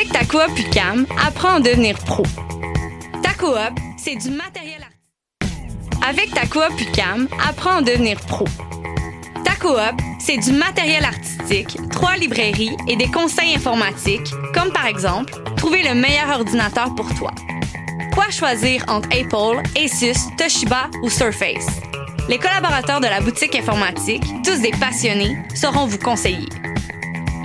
Avec ta coop UCAM, apprends à devenir pro. Ta coop, c'est du matériel artistique. Avec ta coop UCAM, apprends à devenir pro. Ta coop, c'est du matériel artistique, trois librairies et des conseils informatiques, comme par exemple, trouver le meilleur ordinateur pour toi. Quoi choisir entre Apple, Asus, Toshiba ou Surface? Les collaborateurs de la boutique informatique, tous des passionnés, sauront vous conseiller.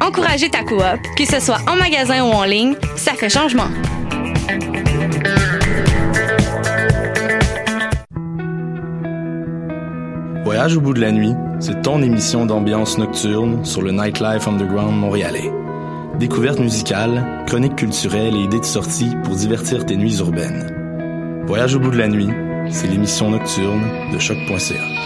Encouragez ta coop, que ce soit en magasin ou en ligne, ça fait changement. Voyage au bout de la nuit, c'est ton émission d'ambiance nocturne sur le Nightlife Underground montréalais. Découvertes musicales, chroniques culturelles et idées de sortie pour divertir tes nuits urbaines. Voyage au bout de la nuit, c'est l'émission nocturne de choc.ca.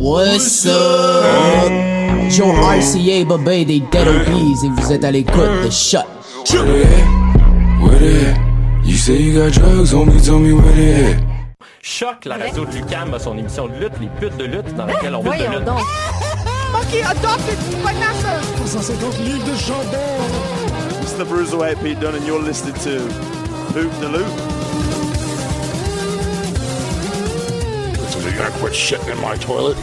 What's up? Joe RCA, Bobé des Dead Obies et vous êtes à l'écoute de Shot. What it? You say you got drugs, homie, tell me what it is. Choc, la radio de Lucam a son émission de lutte, les putes de lutte, dans laquelle on lutte de lutte. It's the Bruiserweight Pete Dunne, and you're listening to Poop the Loop. So you gotta quit shitting in my toilet.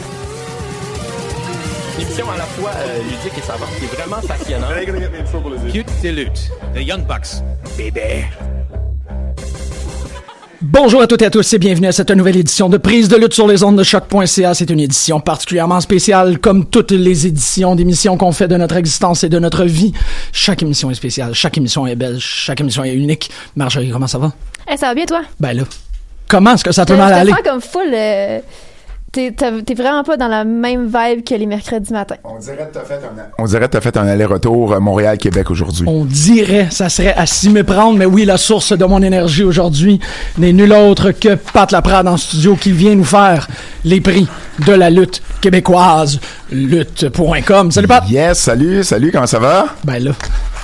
Une émission à la fois euh, ludique et savante qui est vraiment passionnante. Cute Dilute, The Young Bucks. Bonjour à toutes et à tous et bienvenue à cette nouvelle édition de Prise de lutte sur les ondes de choc.ca. C'est une édition particulièrement spéciale comme toutes les éditions d'émissions qu'on fait de notre existence et de notre vie. Chaque émission est spéciale, chaque émission est belle, chaque émission est unique. Marjorie, comment ça va? Eh, ça va bien, toi? Ben là, comment est-ce que ça peut Je mal te aller? sens comme full. euh, T'es t'es vraiment pas dans la même vibe que les mercredis matins. On dirait que t'as fait un, on dirait que t'as fait un aller-retour euh, Montréal-Québec aujourd'hui. On dirait, ça serait à s'y méprendre, mais oui, la source de mon énergie aujourd'hui n'est nulle autre que Pat Laprade en studio qui vient nous faire les prix de la lutte québécoise, lutte.com. Salut Pat! Yes, salut, salut, comment ça va? Ben là,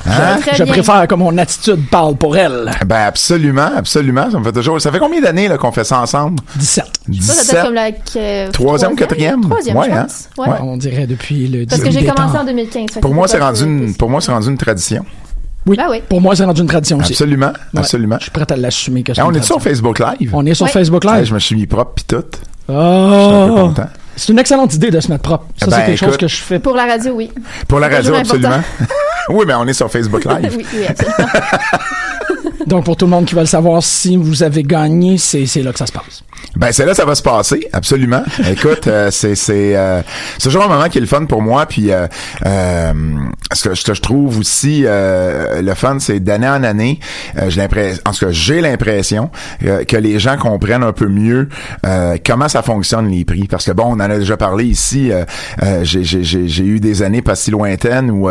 Hein? Je bien. préfère que mon attitude parle pour elle. Ben absolument, absolument. Ça me fait toujours. Ça fait combien d'années là, qu'on fait ça ensemble? 17. Ça, ça doit 17. être comme la Troisième, quatrième? Troisième, Ouais, hein? Ouais. Ouais. On dirait depuis le Parce que j'ai commencé en 2015. fait Pour moi, c'est rendu une, pour moi, c'est rendu une tradition. Oui. Ben oui. Pour moi, c'est rendu une tradition aussi. Absolument, Ouais. Je suis prêt à l'assumer que Hein, on est sur. Facebook Live? On est sur Ouais. Facebook Ouais, Live. je me suis mis propre pis tout. Je suis un peu Oh! content. C'est une excellente idée de se mettre propre. Ça, Ben, c'est quelque chose que je fais. Pour la radio, oui. Pour la radio, absolument. oui, mais on est sur Facebook Live. oui, oui, absolument. Donc, pour tout le monde qui veut le savoir, si vous avez gagné, c'est c'est là que ça se passe. Ben c'est là ça va se passer, absolument. Écoute, euh, c'est c'est euh, c'est toujours un moment qui est le fun pour moi, puis euh, euh, ce que ce que je trouve aussi euh, le fun, c'est d'année en année, euh, j'ai l'impression, en tout cas j'ai l'impression que les gens comprennent un peu mieux euh, comment ça fonctionne les prix, parce que bon, on en a déjà parlé ici. j'ai j'ai eu des années pas si lointaines où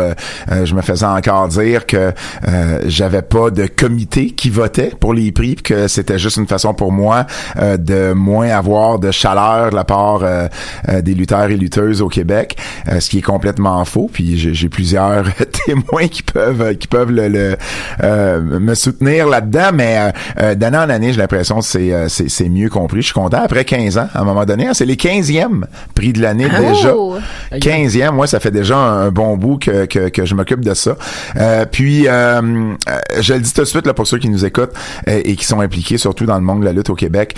je me faisais encore dire que euh, j'avais pas de comité qui votait pour les prix, que c'était juste une façon pour moi euh, de moins avoir de chaleur de la part euh, euh, des lutteurs et lutteuses au Québec, euh, ce qui est complètement faux. Puis j'ai plusieurs témoins qui peuvent qui peuvent le, le, euh, me soutenir là-dedans, mais euh, euh, d'année en année, j'ai l'impression que c'est, euh, c'est c'est mieux compris. Je suis content. Après 15 ans, à un moment donné, hein, c'est les 15e prix de l'année Ah. déjà. Oh! 15e, moi, ça fait déjà un, un bon bout que, que, que je m'occupe de ça. Euh, puis, euh, euh, je le dis tout de suite là pour ceux qui nous écoutent euh, et qui sont impliqués surtout dans le monde de la lutte au Québec.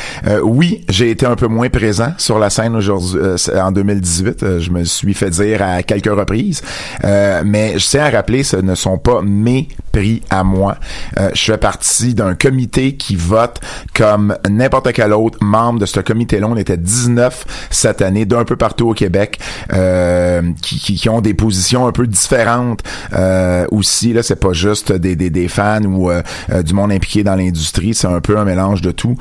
Oui, j'ai été un peu moins présent sur la scène aujourd'hui euh, en 2018. Euh, je me suis fait dire à quelques reprises, Euh, mais je tiens à rappeler, ce ne sont pas mes prix à moi. Euh, je fais partie d'un comité qui vote comme n'importe quel autre membre de ce comité-là. On était 19 cette année d'un peu partout au Québec euh, qui, qui, qui ont des positions un peu différentes euh, aussi. Là, c'est pas juste des, des, des fans ou du monde impliqué dans l'industrie. C'est un peu un mélange de tout.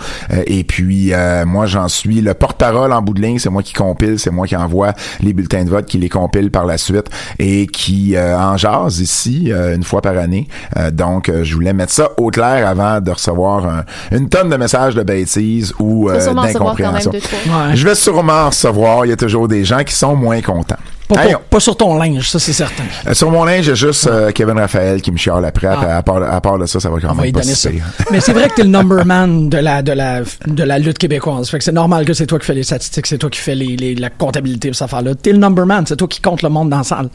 Et puis euh, moi, j'en suis le porte-parole en bout de ligne. C'est moi qui compile, c'est moi qui envoie les bulletins de vote, qui les compile par la suite et qui euh, en jase ici euh, une fois par année. Euh, donc, euh, je voulais mettre ça au clair avant de recevoir un- une tonne de messages de bêtises ou euh, d'incompréhension. Ouais. Je vais sûrement en recevoir. Il y a toujours des gens qui sont moins contents. Pas, pas- sur ton linge, ça c'est certain. euh, sur mon linge, j'ai juste euh, Kevin Raphaël qui me chiale après. À, part, à part de ça, ça va quand même y pas pire. Mais c'est vrai que t'es le number man de la, de la, de la lutte québécoise. Fait que c'est normal que c'est toi qui fais les statistiques, c'est toi qui fais les, les- la comptabilité pour cette affaire-là. T'es le number man, c'est toi qui compte le monde dans la salle.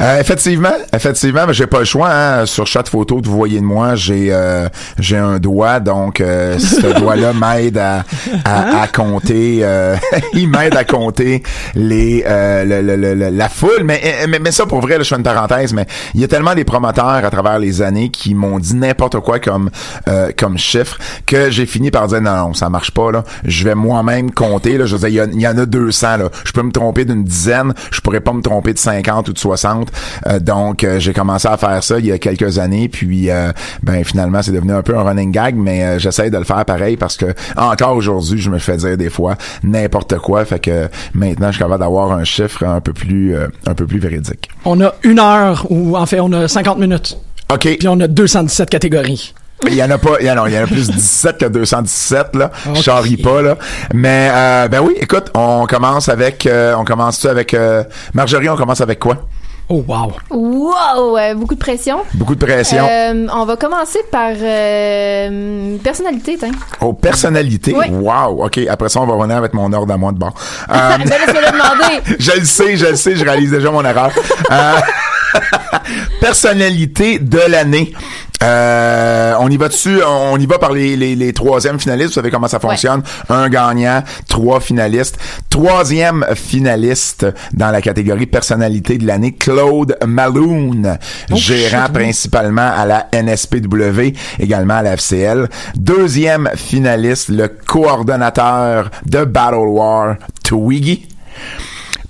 Euh, effectivement, effectivement, mais j'ai pas le choix. Hein. Sur chaque photo que vous voyez de moi, j'ai euh, j'ai un doigt, donc euh, ce doigt-là m'aide à, à, à compter. euh, il m'aide à compter les euh, le- le- le- la foule. Mais, mais mais ça pour vrai, là, je fais une parenthèse, mais il y a tellement des promoteurs à travers les années qui m'ont dit n'importe quoi comme euh, comme chiffre que j'ai fini par dire non, non, ça marche pas là. Je vais moi-même compter. Là, je veux il y, en a 200 là. Je peux me tromper d'une dizaine, je pourrais pas me tromper de 50 ou de 60. Euh, donc euh, j'ai commencé à faire ça il y a quelques années, puis euh, ben finalement c'est devenu un peu un running gag, mais j'essaie de le faire pareil parce que encore aujourd'hui je me fais dire des fois n'importe quoi, fait que maintenant je suis capable d'avoir un chiffre un peu plus euh, un peu plus véridique. On a une heure, ou en fait, on a 50 minutes. OK. Puis on a 217 catégories. Il y en a pas, il y en a, il y en a plus 17 que 217 là. Je Ok. charrie pas là. Mais euh, ben oui, écoute, on commence avec, euh, on commence avec euh, Marjorie, on commence avec quoi? Oh wow. Wow! euh, beaucoup de pression. Beaucoup de pression. Euh, on va commencer par euh, personnalité, tiens. Oh, personnalité? Oui. Wow. OK. Après ça, on va revenir avec mon ordre à moi de bord. Euh, Ben, laisse-moi le demander. je le sais, je le sais, je réalise déjà mon erreur. Personnalité de l'année. Euh, on y va dessus, on y va par les, les, les troisièmes finalistes. Vous savez comment ça fonctionne. Un gagnant, trois finalistes. Troisième finaliste dans la catégorie personnalité de l'année, Claude Maloon, gérant principalement à la NSPW, également à la FCL. Deuxième finaliste, le coordonnateur de Battle War, Twiggy.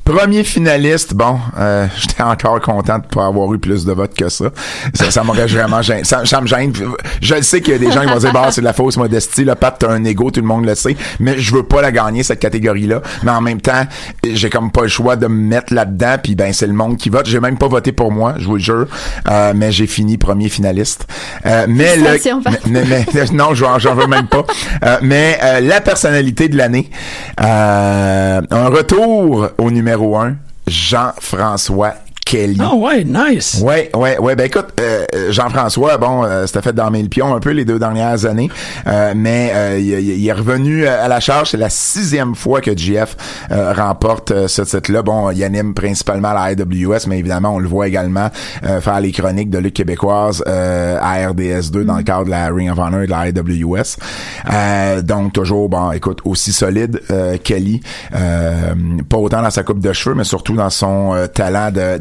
Premier finaliste, bon, euh, j'étais encore content de pas avoir eu plus de votes que ça. Ça, ça m'aurait vraiment gêné. Ça, ça me gêne. Je le sais qu'il y a des gens qui vont dire, bah, c'est de la fausse modestie. Là, Pat, t'as un ego, tout le monde le sait. Mais je veux pas la gagner, cette catégorie-là. Mais en même temps, j'ai comme pas le choix de me mettre là-dedans. Puis ben, c'est le monde qui vote. J'ai même pas voté pour moi, je vous le jure. Euh, mais j'ai fini premier finaliste. Euh, mais le, mais, mais- mais- non, j'en j'en veux même pas. Euh, mais euh, la personnalité de l'année, euh, un retour au numéro Jean-François Kelly. Ah ouais, nice. Ouais, ouais, ouais. Ben écoute, euh, Jean-François, bon, euh, c'était fait dans le pion un peu les deux dernières années, euh, mais euh, il, est revenu à la charge. C'est la sixième fois que GF euh, remporte euh, ce titre-là. Bon, il anime principalement la IWS, mais évidemment, on le voit également euh, faire les chroniques de lutte québécoise euh, à RDS2 dans le cadre de la Ring of Honor et de la IWS. Euh, donc toujours, bon, écoute, aussi solide euh, Kelly, euh, pas autant dans sa coupe de cheveux, mais surtout dans son euh, talent de-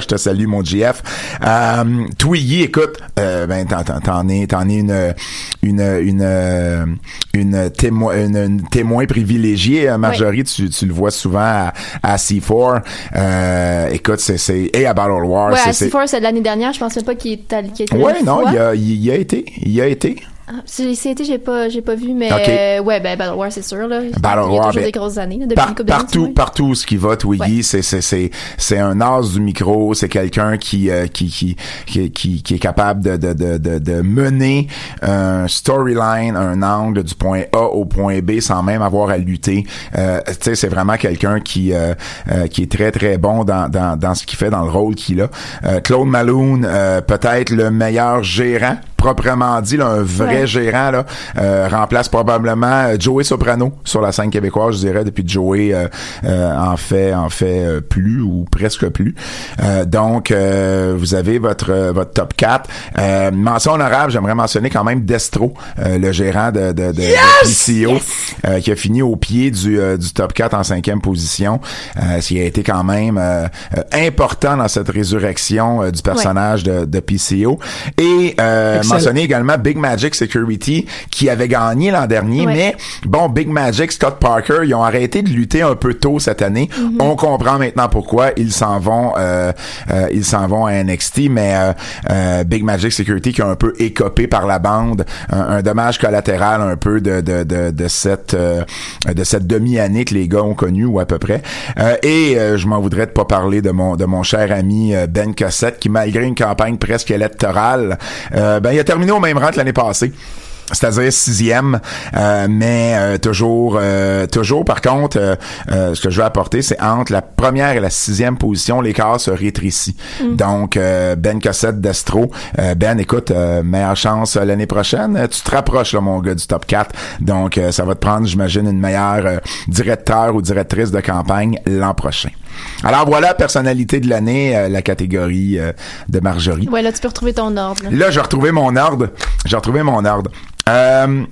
Je te salue, mon GF. Euh, Twiggy, écoute, euh, ben t'en, es, t'en es une une une une témoin une, une témoin privilégié, Marjorie. Tu, tu le vois souvent à, à C4. Euh, écoute, c'est c'est et à Battle War. Ouais, c'est, à c'est- C4, c'est de l'année dernière. Je même pas qu'il est allé. allé Ouais, non, fois. il a, il a été, il y a été. Ah, les CNT, j'ai pas, j'ai pas vu, mais euh, ouais, ben Battle War, c'est sûr là. Battle Il y a War, ben, des grosses années là, depuis Par- partout, ouais. partout où ce qui va, Twiggy, c'est c'est c'est c'est un as du micro, c'est quelqu'un qui, euh, qui qui qui qui qui est capable de de de de, de mener un storyline, un angle du point A au point B sans même avoir à lutter. Euh, tu sais, c'est vraiment quelqu'un qui euh, euh, qui est très très bon dans dans dans ce qu'il fait, dans le rôle qu'il a. Euh, Claude Malone, euh, peut-être le meilleur gérant proprement dit, là, un vrai Ouais. gérant, là, euh, remplace probablement euh, Joey Soprano sur la scène québécoise, je dirais, depuis que Joey euh, euh, en fait en fait euh, plus ou presque plus. Euh, donc, euh, vous avez votre votre top 4. Euh, mention honorable, j'aimerais mentionner quand même Destro, euh, le gérant de, de, de, de PCO, euh, qui a fini au pied du, euh, du top 4 en cinquième position. Euh, ce qui a été quand même important dans cette résurrection du personnage de, de PCO. Et mentionner également Big Magic Security qui avait gagné l'an dernier, Ouais. mais bon, Big Magic, Scott Parker, ils ont arrêté de lutter un peu tôt cette année. On comprend maintenant pourquoi ils s'en vont, euh, euh, ils s'en vont à NXT, mais euh, euh, Big Magic Security qui a un peu écopé par la bande, un, un dommage collatéral un peu de de de, de cette euh, de cette demi-année que les gars ont connu ou à peu près. Euh, et euh, je m'en voudrais de pas parler de mon de mon cher ami Ben Cossette qui malgré une campagne presque électorale, euh, ben il a terminé au même rang que l'année passée c'est-à-dire sixième, euh, mais euh, toujours, euh, toujours. Par contre, euh, euh, ce que je veux apporter, c'est entre la première et la sixième position, l'écart se rétrécit. Donc, euh, Ben Cossette d'Estro, euh, Ben, écoute, euh, meilleure chance l'année prochaine. Tu te rapproches, là, mon gars, du top 4. Donc, euh, ça va te prendre, j'imagine, une meilleure euh, directeur ou directrice de campagne l'an prochain. Alors voilà, personnalité de l'année, euh, la catégorie euh, de Marjorie. Ouais, là, tu peux retrouver ton ordre. là. Là, j'ai retrouvé mon ordre. J'ai retrouvé mon ordre. Euh,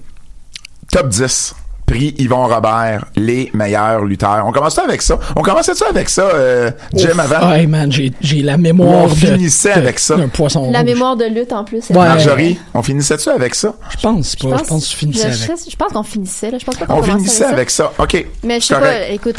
top 10. Prix Yvon Robert, les meilleurs lutteurs. On commence avec ça? On commençait ça avec ça, euh, Jim, Ouf. avant? Ouais, man, j'ai, la mémoire On de- finissait de- avec ça. poisson La rouge. mémoire de lutte en plus. Ouais. Marjorie, on finissait ça avec ça? Je pense pas. Je pense, que tu finissais je, avec. je- je pense qu'on finissait là. Je pense pas qu'on On commençait finissait avec ça. OK. Mais je sais pas, écoute.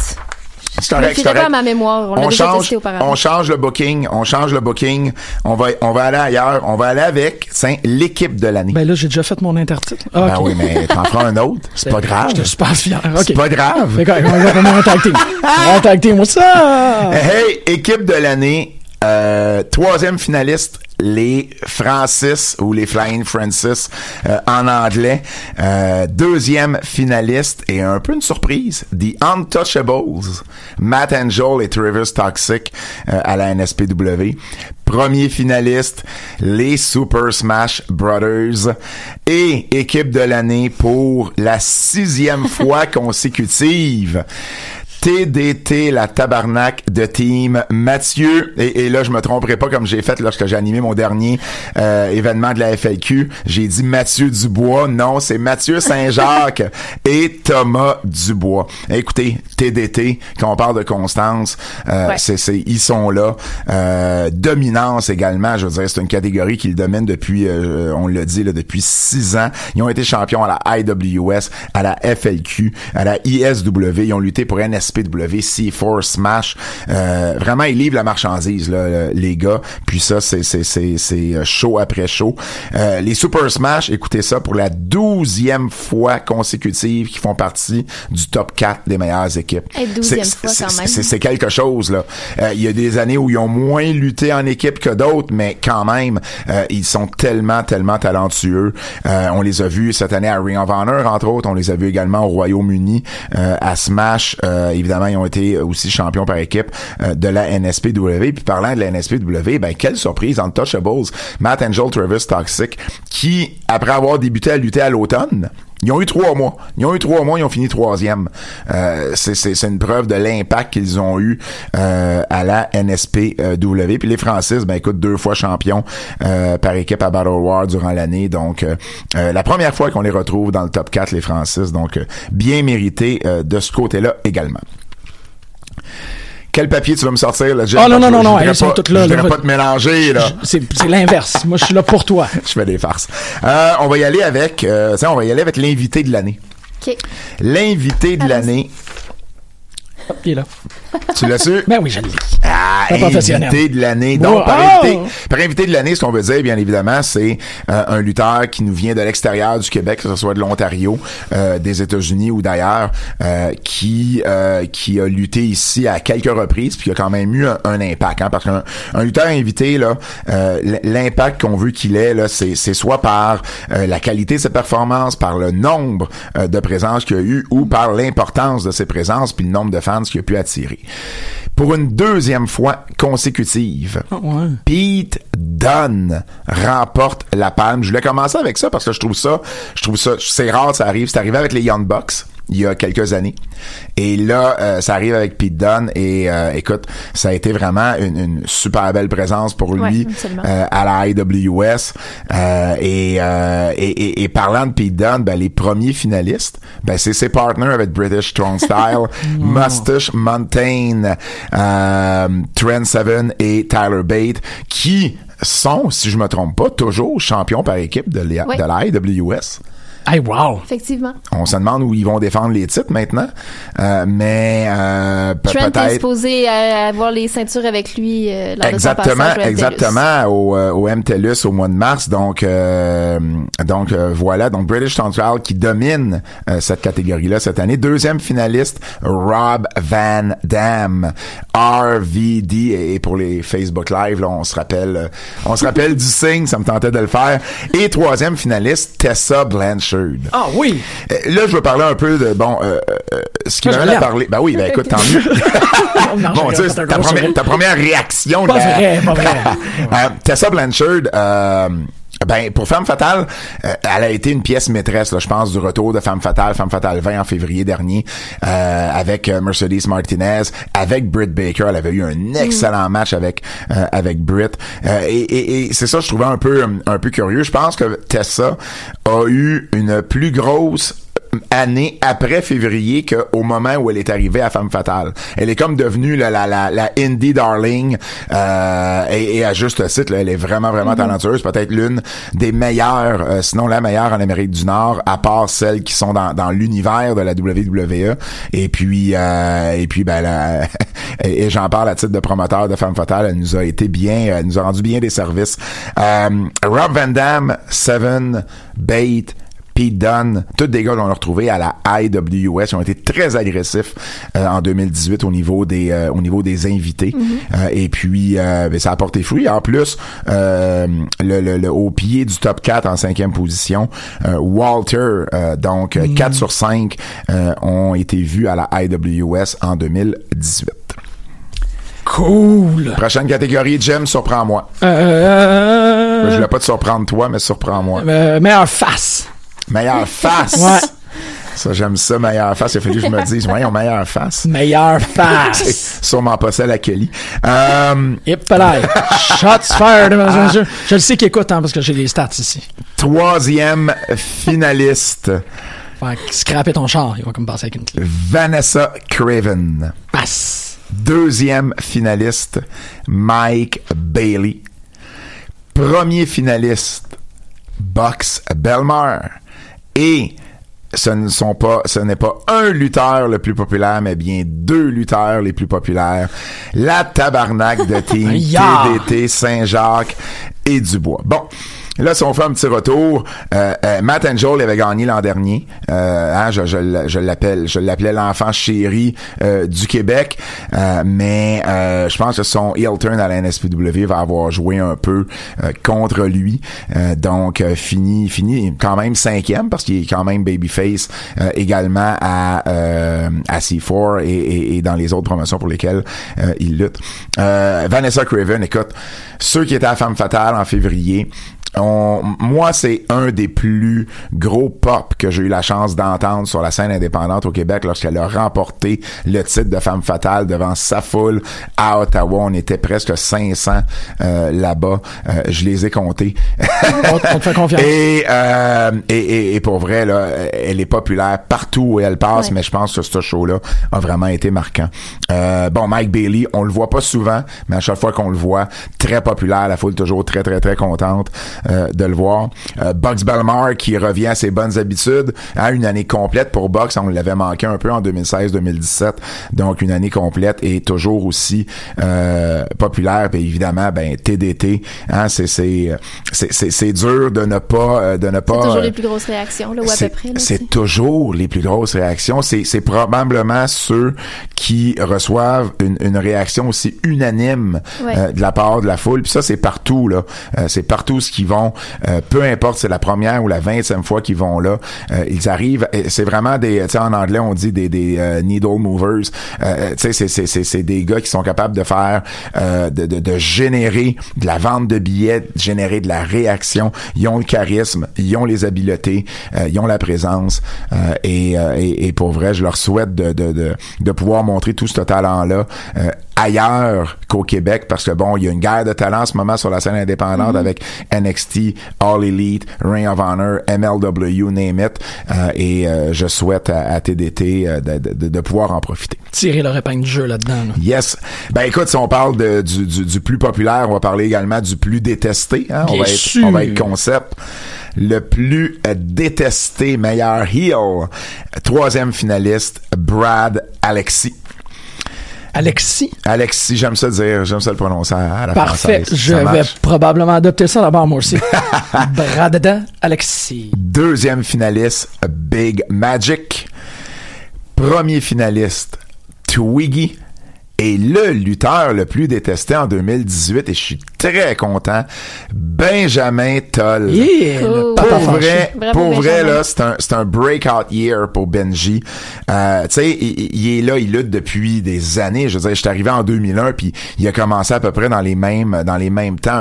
C'est Je correct, pas à ma mémoire. On, l'a On déjà change, testé auparavant. on change le booking, on change le booking. On va, on va aller ailleurs. On va aller avec, l'équipe de l'année. Ben là, j'ai déjà fait mon intertitre. Ah, Ben oui, mais t'en feras un autre. C'est pas grave. J'étais super fier. C'est pas grave. Correct, on va vraiment un tag team. On va un tag team, moi ça! Hey, équipe de l'année, euh, troisième finaliste, les Francis ou les Flying Francis euh, en anglais. Euh, deuxième finaliste et un peu une surprise, The Untouchables, Matt Angel et Travis Toxic euh, à la NSPW. Premier finaliste, les Super Smash Brothers et équipe de l'année pour la sixième fois consécutive. TDT, la tabarnak de team. Mathieu, et, et là, je me tromperai pas comme j'ai fait lorsque j'ai animé mon dernier euh, événement de la FLQ. J'ai dit Mathieu Dubois. Non, c'est Mathieu Saint-Jacques et Thomas Dubois. Écoutez, TDT, quand on parle de Constance, euh, Ouais. c'est, c'est, ils sont là. Euh, dominance également, je veux dire, c'est une catégorie qu'ils dominent depuis, euh, on l'a dit, là, depuis six ans. Ils ont été champions à la IWS, à la FLQ, à la ISW. Ils ont lutté pour NSPW, C4, Smash. Euh, vraiment, ils livrent la marchandise, là, les gars. Puis ça, c'est, c'est, c'est, c'est euh, show après show. Euh, les Super Smash, écoutez ça, pour la douzième fois consécutive, qui font partie du top 4 des meilleures équipes. C'est- fois, c'est- quand même. c'est- c'est quelque chose là. Euh, Il y a des années où ils ont moins lutté en équipe que d'autres, mais quand même, euh, ils sont tellement, tellement talentueux. Euh, on les a vus cette année à Ring of Honor, entre autres. On les a vus également au Royaume-Uni, euh, à Smash. Évidemment, ils ont été aussi champions par équipe euh, de la NSPW. Puis parlant de la NSPW, ben quelle surprise, Untouchables, Matt Angel, Travis Toxic, qui après avoir débuté à lutter à l'automne. Ils ont eu trois mois. Ils ont eu trois mois, ils ont fini troisième. Euh, c'est, une preuve de l'impact qu'ils ont eu euh, à la NSPW. Puis les Francis, ben écoute, deux fois champions euh, par équipe à Battle War durant l'année. Donc, euh, euh, la première fois qu'on les retrouve dans le top 4, les Francis. Donc, euh, bien mérité de ce côté-là également. Quel papier tu vas me sortir, là, Jeff? Ah, non, non, non, je non, elles sont pas- toutes là, Je va- pas te mélanger, là. C'est, c'est l'inverse. Moi, je suis là pour toi. Je fais des farces. Euh, on va y aller avec, euh, on va y aller avec l'invité de l'année. OK. L'invité de l'année. Hop, il est là. Tu l'as su? Ben oui, je l'ai. Ah, invité de l'année. Donc, Wow. par, invité, par invité de l'année, ce qu'on veut dire, bien évidemment, c'est euh, un lutteur qui nous vient de l'extérieur du Québec, que ce soit de l'Ontario, euh, des États-Unis ou d'ailleurs, euh, qui euh, qui a lutté ici à quelques reprises, puis qui a quand même eu un, un impact. Hein, parce qu'un un lutteur invité, là, euh, l'impact qu'on veut qu'il ait, là, c'est c'est soit par euh, la qualité de ses performances, par le nombre euh, de présences qu'il a eu, ou par l'importance de ses présences, puis le nombre de fans qu'il a pu attirer. Pour une deuxième fois consécutive, ouais. Pete Dunne remporte la palme. Je voulais commencer avec ça parce que je trouve ça, je trouve ça, c'est rare, ça arrive. C'est arrivé avec les Young Bucks il y a quelques années. Et là, euh, ça arrive avec Pete Dunne et euh, écoute, ça a été vraiment une, une super belle présence pour lui euh, à la IWS. Euh, et, euh, et, et, et parlant de Pete Dunne, ben, les premiers finalistes, ben, c'est ses partners avec British Strong Style, Mustache Mountain, euh, Trent Seven et Tyler Bate, qui sont, si je me trompe pas, toujours champions par équipe de, la- Hey, wow. Effectivement. On se demande où ils vont défendre les titres maintenant, euh, mais euh, pe- Trent est peut-être supposé euh, avoir les ceintures avec lui euh, lors exactement, de son passage au MTLUS. exactement au, euh, au MTLUS au mois de mars. Donc, euh, donc euh, voilà. Donc British Central qui domine euh, cette catégorie-là cette année. Deuxième finaliste, Rob Van Dam, RVD. Et pour les Facebook Live, là, on se rappelle, on se rappelle du signe. Ça me tentait de le faire. Et troisième finaliste, Tessa Blanchard. Ah oui. Euh, Là, je veux parler un peu de bon, euh, euh, ce qui m'amène à parler. Ben oui, ben écoute, tant mieux. Non, Bon, tu sais, ta, première, sourire. ta première réaction. Pas vrai, pas vrai. Euh, Tessa Blanchard, euh, ben pour Femme Fatale, euh, elle a été une pièce maîtresse, là, je pense, du retour de Femme Fatale, Femme Fatale 20 en février dernier, euh, avec euh, Mercedes Martinez, avec Britt Baker. Elle avait eu un excellent match avec euh, avec Britt. Euh, et et, et c'est ça, je trouvais un peu un peu curieux. Je pense que Tessa a eu une plus grosse année après février qu'au moment où elle est arrivée à Femme Fatale. Elle est comme devenue la, la, la, la indie darling euh, et, et à juste titre, là, elle est vraiment, vraiment talentueuse. Peut-être l'une des meilleures, euh, sinon la meilleure en Amérique du Nord, à part celles qui sont dans, dans l'univers de la WWE. Et puis, euh, et puis ben, et, et j'en parle à titre de promoteur de Femme Fatale, elle nous a été bien, elle nous a rendu bien des services. Euh, Rob Van Dam, Seven, Bate, Pete Dunne, tous des gars qu'on a retrouvés à la IWS, ils ont été très agressifs euh, en 2018 au niveau des euh, au niveau des invités. Euh, et puis euh, ben, ça a porté fruit. En plus, euh, le, le- le- au pied du top 4 en cinquième position, euh, Walter, euh, donc euh, 4 sur 5 euh, ont été vus à la IWS en 2018. Cool. Prochaine catégorie, Jim, surprends-moi. Euh, Je voulais pas te surprendre toi, mais surprends-moi. euh, meilleure face. Meilleure face. Ouais. Ça, j'aime ça, meilleure face. Il a fallu que je me dise, voyons, meilleure face. Meilleure C'est face. sûrement pas celle à Kelly. Euh, Yep, là. Shots fired. Je, je le sais qu'il écoute, hein, parce que j'ai les stats ici. troisième finaliste, Fait que scraper ton char, il va comme passer avec une clé. Vanessa Craven. Passe. Deuxième finaliste, Mike Bailey. Premier finaliste, Box Belmar. Et ce ne sont pas, ce n'est pas un lutteur le plus populaire, mais bien deux lutteurs les plus populaires. La tabarnak de team! TDT Saint-Jacques et Dubois. Bon. Là, si on fait un petit retour, euh, euh, Matt Angel avait gagné l'an dernier. Euh, hein, je, je, l'appelle, je l'appelais l'enfant chéri euh, du Québec, Euh, mais je pense que son heel turn à la NSPW va avoir joué un peu contre lui. Donc fini, fini quand même cinquième parce qu'il est quand même babyface également à à C4 et, et- et dans les autres promotions pour lesquelles il lutte. Vanessa Craven, écoute, ceux qui étaient à Femme Fatale en février. Moi, c'est un des plus gros pop que j'ai eu la chance d'entendre sur la scène indépendante au Québec lorsqu'elle a remporté le titre de femme fatale devant sa foule à Ottawa. On était presque 500 euh, là-bas. Euh, je les ai comptés. On, on te fait confiance. Et, euh, et, et, et pour vrai, là, elle est populaire partout où elle passe, Ouais. mais je pense que ce show-là a vraiment été marquant. Euh, bon, Mike Bailey, on le voit pas souvent, mais à chaque fois qu'on le voit, très populaire, la foule toujours très très très contente euh, de le voir. Euh, Bugs Belmar qui revient à ses bonnes habitudes, à une année complète pour Bugs, on l'avait manqué un peu en 2016-2017, donc une année complète et toujours aussi euh, populaire. Puis évidemment, ben TDT, hein, c'est c'est c'est dur de ne pas euh, de ne pas. C'est toujours euh, les plus grosses réactions, là, ou à c'est- peu près. C'est toujours les plus grosses réactions. C'est, c'est probablement ceux qui reçoivent une, une réaction aussi unanime Ouais. euh, de la part de la foule. Puis ça, c'est partout là. Euh, c'est partout ce qu'ils vont. Euh, peu importe, c'est la première ou la vingtième fois qu'ils vont là. euh, ils arrivent. C'est vraiment des. Tu sais, en anglais, on dit des, des euh, needle movers. Euh, tu sais, c'est, c'est, c'est, c'est des gars qui sont capables de faire, euh, de, de, de générer de la vente de billets, de générer de la réaction. Ils ont le charisme, ils ont les habiletés, euh, ils ont la présence. euh, et, euh, et, et pour vrai, je leur souhaite de, de, de, de pouvoir montrer tout ce talent-là euh, ailleurs qu'au Québec parce que bon, il y a une guerre de talent en ce moment sur la scène indépendante avec NXT, All Elite, Ring of Honor, MLW, name it. Euh, et euh, je souhaite à, à TDT euh, de, de, de pouvoir en profiter. Tirer leur épingle du jeu là-dedans. là. Yes. Ben écoute, si on parle de, du, du, du plus populaire, on va parler également du plus détesté. Hein? On, va être, on va être concept. Le plus détesté, meilleur heel. Troisième finaliste, Brad Alexis. Alexis. Alexis, j'aime ça dire, j'aime ça le prononcer à la Parfait. française. Je vais probablement adopter ça d'abord, moi aussi. Bradada Alexis. Deuxième finaliste, Big Magic. Premier finaliste, Twiggy. Et le lutteur le plus détesté en 2018, et je suis très content, Benjamin Toll. Yeah, Cool. Pour vrai, Bravo, pour vrai là, c'est un c'est un breakout year pour Benji. Euh, tu sais, il, il est là, il lutte depuis des années. Je veux dire, je suis arrivé en 2001 puis il a commencé à peu près dans les mêmes dans les mêmes temps.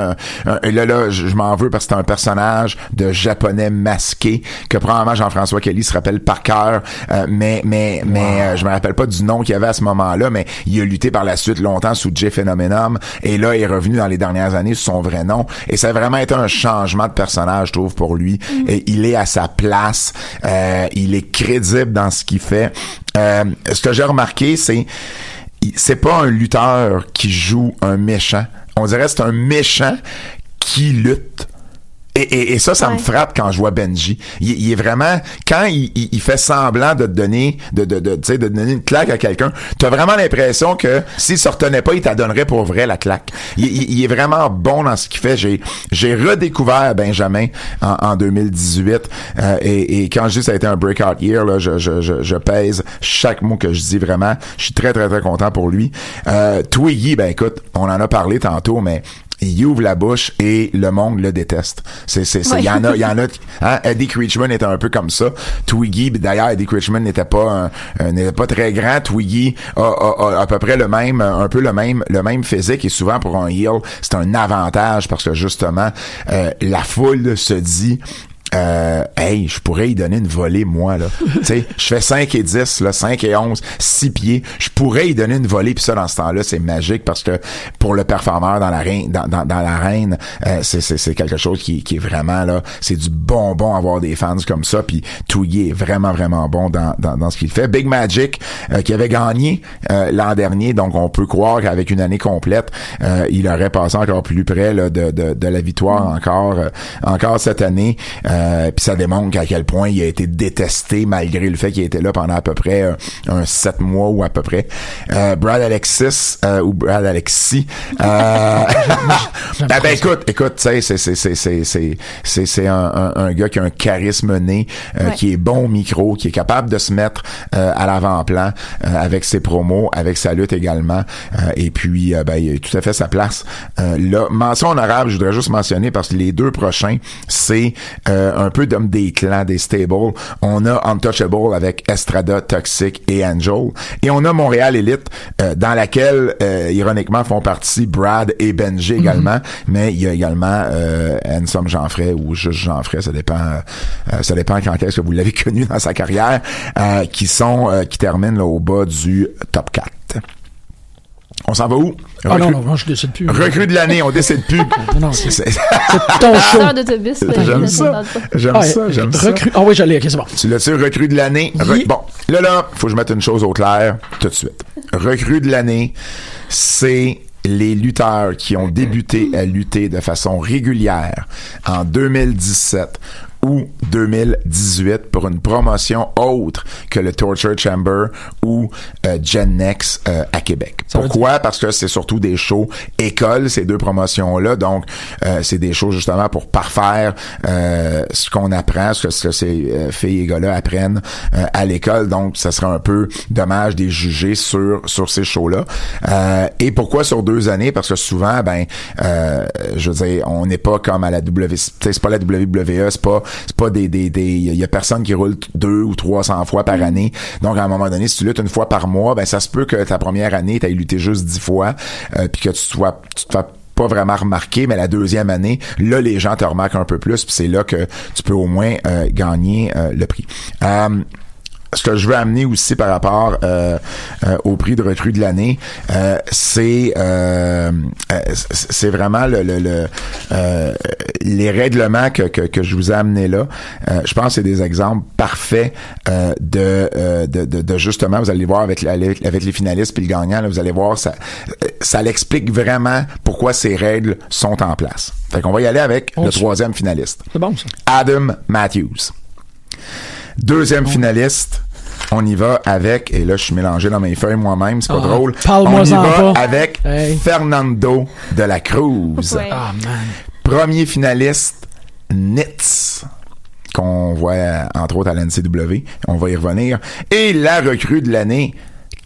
Un- un- et là là, je, je m'en veux parce que c'est un personnage de japonais masqué que probablement Jean-François Kelly se rappelle par cœur, Euh, mais mais mais euh, je me rappelle pas du nom qu'il y avait à ce moment-là, mais il a lutté par la suite longtemps sous J Phenomenon et là il est revenu dans les dernières années sous son vrai nom. Et ça a vraiment été un changement de personnage je trouve pour lui. Et il est à sa place. Euh, il est crédible dans ce qu'il fait. Euh, ce que j'ai remarqué c'est c'est pas un lutteur qui joue un méchant. On dirait que c'est un méchant qui lutte et, et, et ça, ça me frappe quand je vois Benji. Il, il est vraiment quand il, il, il fait semblant de te donner, de, de, de, tu sais, de donner une claque à quelqu'un, t'as vraiment l'impression que s'il se retenait pas, il t'a donnerait pour vrai la claque. Il, il- il est vraiment bon dans ce qu'il fait. J'ai, j'ai redécouvert Benjamin en, en 2018 euh, et, et quand je dis que ça a été un breakout year, là, je, je, je, je pèse chaque mot que je dis vraiment. Je suis très très très content pour lui. Euh, Twiggy, ben écoute, on en a parlé tantôt, mais il ouvre la bouche et le monde le déteste. C'est, c'est, il y en a, il y en a, hein, Eddie Creechman était un peu comme ça. Twiggy, d'ailleurs, Eddie Creechman n'était pas, n'était pas très grand. Twiggy a, a- a à peu près le même, un peu le même, le même physique et souvent pour un heel, c'est un avantage parce que justement, euh, la foule se dit, euh, hey, je pourrais y donner une volée, moi, là. tu sais, je fais 5 et 10, là, 5 et 11, 6 pieds. Je pourrais y donner une volée, puis ça, dans ce temps-là, c'est magique parce que pour le performeur dans la reine, dans, dans, dans l'arène, euh, c'est, c'est, c'est quelque chose qui, qui est vraiment, là, c'est du bonbon avoir des fans comme ça, puis Twiggy est vraiment, vraiment bon dans, dans, dans ce qu'il fait. Big Magic, euh, qui avait gagné euh, l'an dernier, donc on peut croire qu'avec une année complète, euh, il aurait passé encore plus près là, de, de, de la victoire encore, euh, encore cette année. Euh, puis ça démontre à quel point il a été détesté malgré le fait qu'il était là pendant à peu près un, un sept mois ou à peu près. Euh, Brad Alexis euh, ou Brad Alexis. Euh, ben, ben, écoute, écoute, tu sais, c'est c'est c'est c'est c'est c'est c'est un, un, un gars qui a un charisme né, euh, Ouais. qui est bon au micro, qui est capable de se mettre euh, à l'avant-plan euh, avec ses promos, avec sa lutte également. Euh, et puis, euh, ben, il a tout à fait sa place. Euh, là, mention honorable, je voudrais juste mentionner parce que les deux prochains, c'est euh, un peu d'hommes des clans, des stables. On a Untouchable avec Estrada, Toxic et Angel. Et on a Montréal Elite, euh, dans laquelle, euh, ironiquement, font partie Brad et Benji également. Mais il y a également euh, Handsome Jeanfray ou juste Jeanfray, ça dépend euh, ça dépend quand est-ce que vous l'avez connu dans sa carrière, euh, qui sont euh, qui terminent là, au bas du top 4. On s'en va où? Ah Recrue- non, non, moi, je décide plus. Recrue de l'année, on décide plus. non, C'est- Ton show. J'aime ça. J'aime Ah, ça, j'aime ça. recrue- Ah oui, je l'ai, ok, c'est bon. Tu l'as-tu recrue de l'année? Re-. Bon, là, là, faut que je mette une chose au clair tout de suite. Recrue de l'année, c'est les lutteurs qui ont débuté à lutter de façon régulière en 2017 ou 2018 pour une promotion autre que le Torture Chamber ou euh, Gen Next euh, à Québec. Ça Pourquoi? Parce que c'est surtout des shows écoles, ces deux promotions-là. Donc, euh, c'est des shows justement pour parfaire euh, ce qu'on apprend, ce que, ce que ces filles et gars-là apprennent euh, à l'école. Donc, ça serait un peu dommage des juger sur sur ces shows-là. Euh, et pourquoi sur deux années? Parce que souvent, ben, euh, je veux dire, on n'est pas comme à la WC, c'est pas la WWE, c'est pas c'est pas des des des il y a personne qui roule deux ou 300 fois par année. Donc à un moment donné, si tu luttes une fois par mois, ben ça se peut que ta première année, tu aies lutté juste dix fois, euh, puis que tu sois tu te fasses pas vraiment remarqué, mais la deuxième année, là, les gens te remarquent un peu plus, puis c'est là que tu peux au moins euh, gagner euh, le prix. Euh, ce que je veux amener aussi par rapport euh, euh, au prix de recrue de l'année, euh, c'est euh, euh, c'est vraiment le, le, le, euh, les règlements que, que, que je vous ai amenés là. Euh, je pense que c'est des exemples parfaits euh, de, euh, de, de, de justement, vous allez voir avec, la- avec les finalistes puis le gagnant, là, vous allez voir, ça, ça l'explique vraiment pourquoi ces règles sont en place. Fait qu'on va y aller avec On le troisième finaliste. C'est bon, ça. Adam Matthews. Deuxième finaliste, on y va avec, et là je suis mélangé dans mes feuilles moi-même, c'est pas Ah, drôle. on y va pas. avec Hey. Fernando de la Cruz. Ouais. Ah, man. Premier finaliste, Nitz qu'on voit entre autres à la NCW. On va y revenir. Et la recrue de l'année,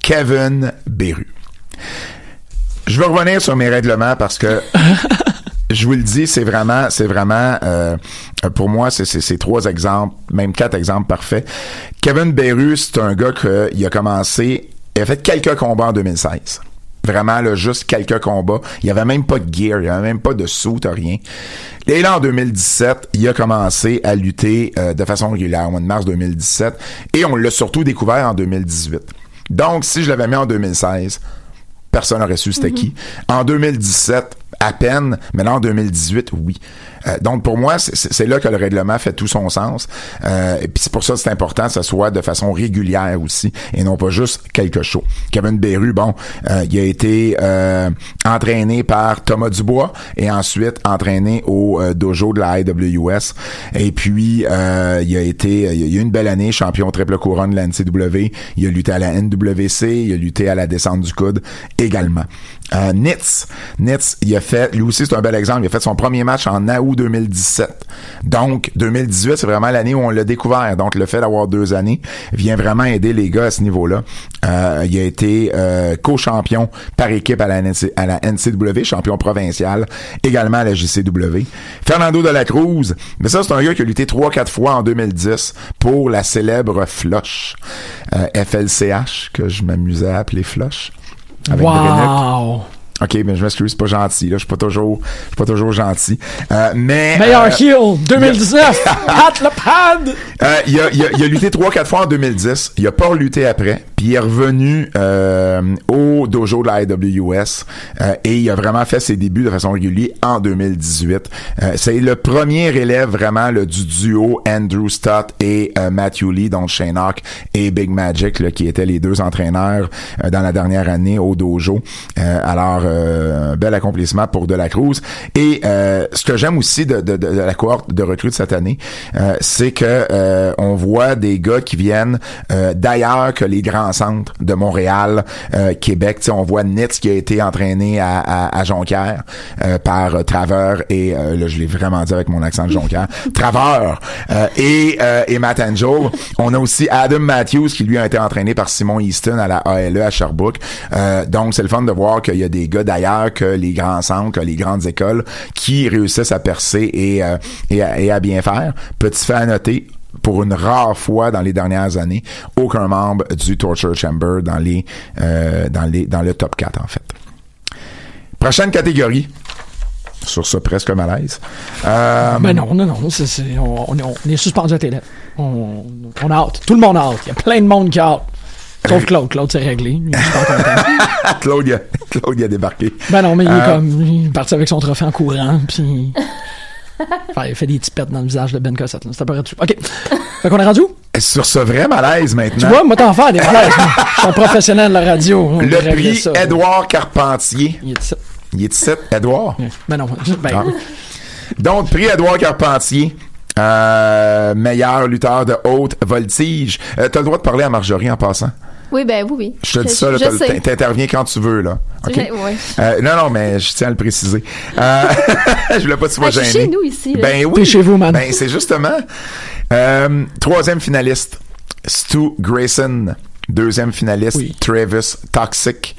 Kevin Beru. Je vais revenir sur mes règlements parce que je vous le dis, c'est vraiment, c'est vraiment, euh, pour moi, c'est, trois exemples, même quatre exemples parfaits. Kevin Beru, c'est un gars qui a commencé, il a fait quelques combats en 2016. Vraiment, là, juste quelques combats. Il y avait même pas de gear, il y avait même pas de suit, rien. Et là, en 2017, il a commencé à lutter euh, de façon régulière, au mois de mars 2017. Et on l'a surtout découvert en 2018. Donc, si je l'avais mis en 2016, personne n'aurait su c'était qui. En 2017, à peine, mais là, en 2018, oui. Euh, donc, pour moi, c'est- là que le règlement fait tout son sens. Euh, et puis, c'est pour ça que c'est important que ça soit de façon régulière aussi, et non pas juste quelque chose. Kevin Beru, bon, euh, il a été euh, entraîné par Thomas Dubois, et ensuite entraîné au euh, dojo de la IWS. Et puis, il a été, il a eu une belle année, champion triple couronne de la NCW. Il a lutté à la NWC, il a lutté à la descente du coude également. Nitz, Nitz, il a fait, lui aussi c'est un bel exemple, il a fait son premier match en août 2017. Donc 2018, c'est vraiment l'année où on l'a découvert. Donc le fait d'avoir deux années vient vraiment aider les gars à ce niveau-là. Euh, il a été euh, co-champion par équipe à la, NC à la NCW, champion provincial, également à la JCW. Fernando de la Cruz, mais ça c'est un gars qui a lutté trois quatre fois en 2010 pour la célèbre Flush, euh, FLCH que je m'amusais à appeler Flush. Avec Brennick. OK, mais je m'excuse, c'est pas gentil. Là, je suis pas toujours, je suis pas toujours gentil. Euh, mais Meilleur euh, heel 2019! Hâte le pad! euh, il, a, il, a, il a lutté trois quatre fois en 2010. Il a pas lutté après. Puis il est revenu euh, au dojo de la IWS euh, et il a vraiment fait ses débuts de façon régulière en 2018. Euh, c'est le premier élève vraiment là, du duo Andrew Stott et Matthew Lee, donc Shane Hawk et Big Magic, là, qui étaient les deux entraîneurs euh, dans la dernière année au dojo. Euh, alors, euh, un bel accomplissement pour De La Cruz. Et euh, ce que j'aime aussi de, de, de, de la cohorte de recrues de cette année, euh, c'est que euh, on voit des gars qui viennent euh, d'ailleurs que les grands centres de Montréal, euh, Québec. Tu sais, on voit Nitz qui a été entraîné à, à, à Jonquière euh, par Traveur et euh, là je l'ai vraiment dit avec mon accent de Jonquière, Traveur euh, et euh, et Matt Angel. On a aussi Adam Matthews qui lui a été entraîné par Simon Easton à la ALE à Sherbrooke. Euh, donc c'est le fun de voir qu'il y a des gars d'ailleurs que les grands centres, que les grandes écoles qui réussissent à percer et euh, et, à, bien faire. Petit fait à noter, pour une rare fois dans les dernières années, aucun membre du Torture Chamber dans les euh, dans les dans le top 4 en fait. Prochaine catégorie. Sur ce presque malaise. Euh, Ben non, non, non, on est suspendu à télé. On, on a hâte. Tout le monde a hâte. Il y a plein de monde qui a hâte. Sauf Claude. Claude, c'est réglé. Je suis pas content. Claude, il a, Claude, il a débarqué. Ben non, mais il est Euh, comme, il est parti avec son trophée en courant, puis... Enfin, il fait des petits pets dans le visage de Ben Cossette, là. C'était pas dessus. OK. Fait qu'on est rendu où? Sur ce vrai malaise maintenant? Tu vois, moi, t'en faire des malaises. Je suis un professionnel de la radio. Le prix ça. Édouard Carpentier. Il est ici. Il est ici, Édouard? Ben non. Ben, Ah. Donc, prix Édouard Carpentier. euh, meilleur lutteur de haute voltige. Euh, T'as le droit de parler à Marjorie en passant. Oui, ben oui, oui. Je te dis ça, sais. t'interviens quand tu veux, là. OK? Je- ouais. Euh, non, non, mais je tiens à le préciser. Euh, je voulais pas que tu sois Ah, gêné. chez nous ici, là. Ben oui. Chez vous, man. Ben, c'est justement. Euh, troisième finaliste, Stu Grayson. Deuxième finaliste, Travis Toxic.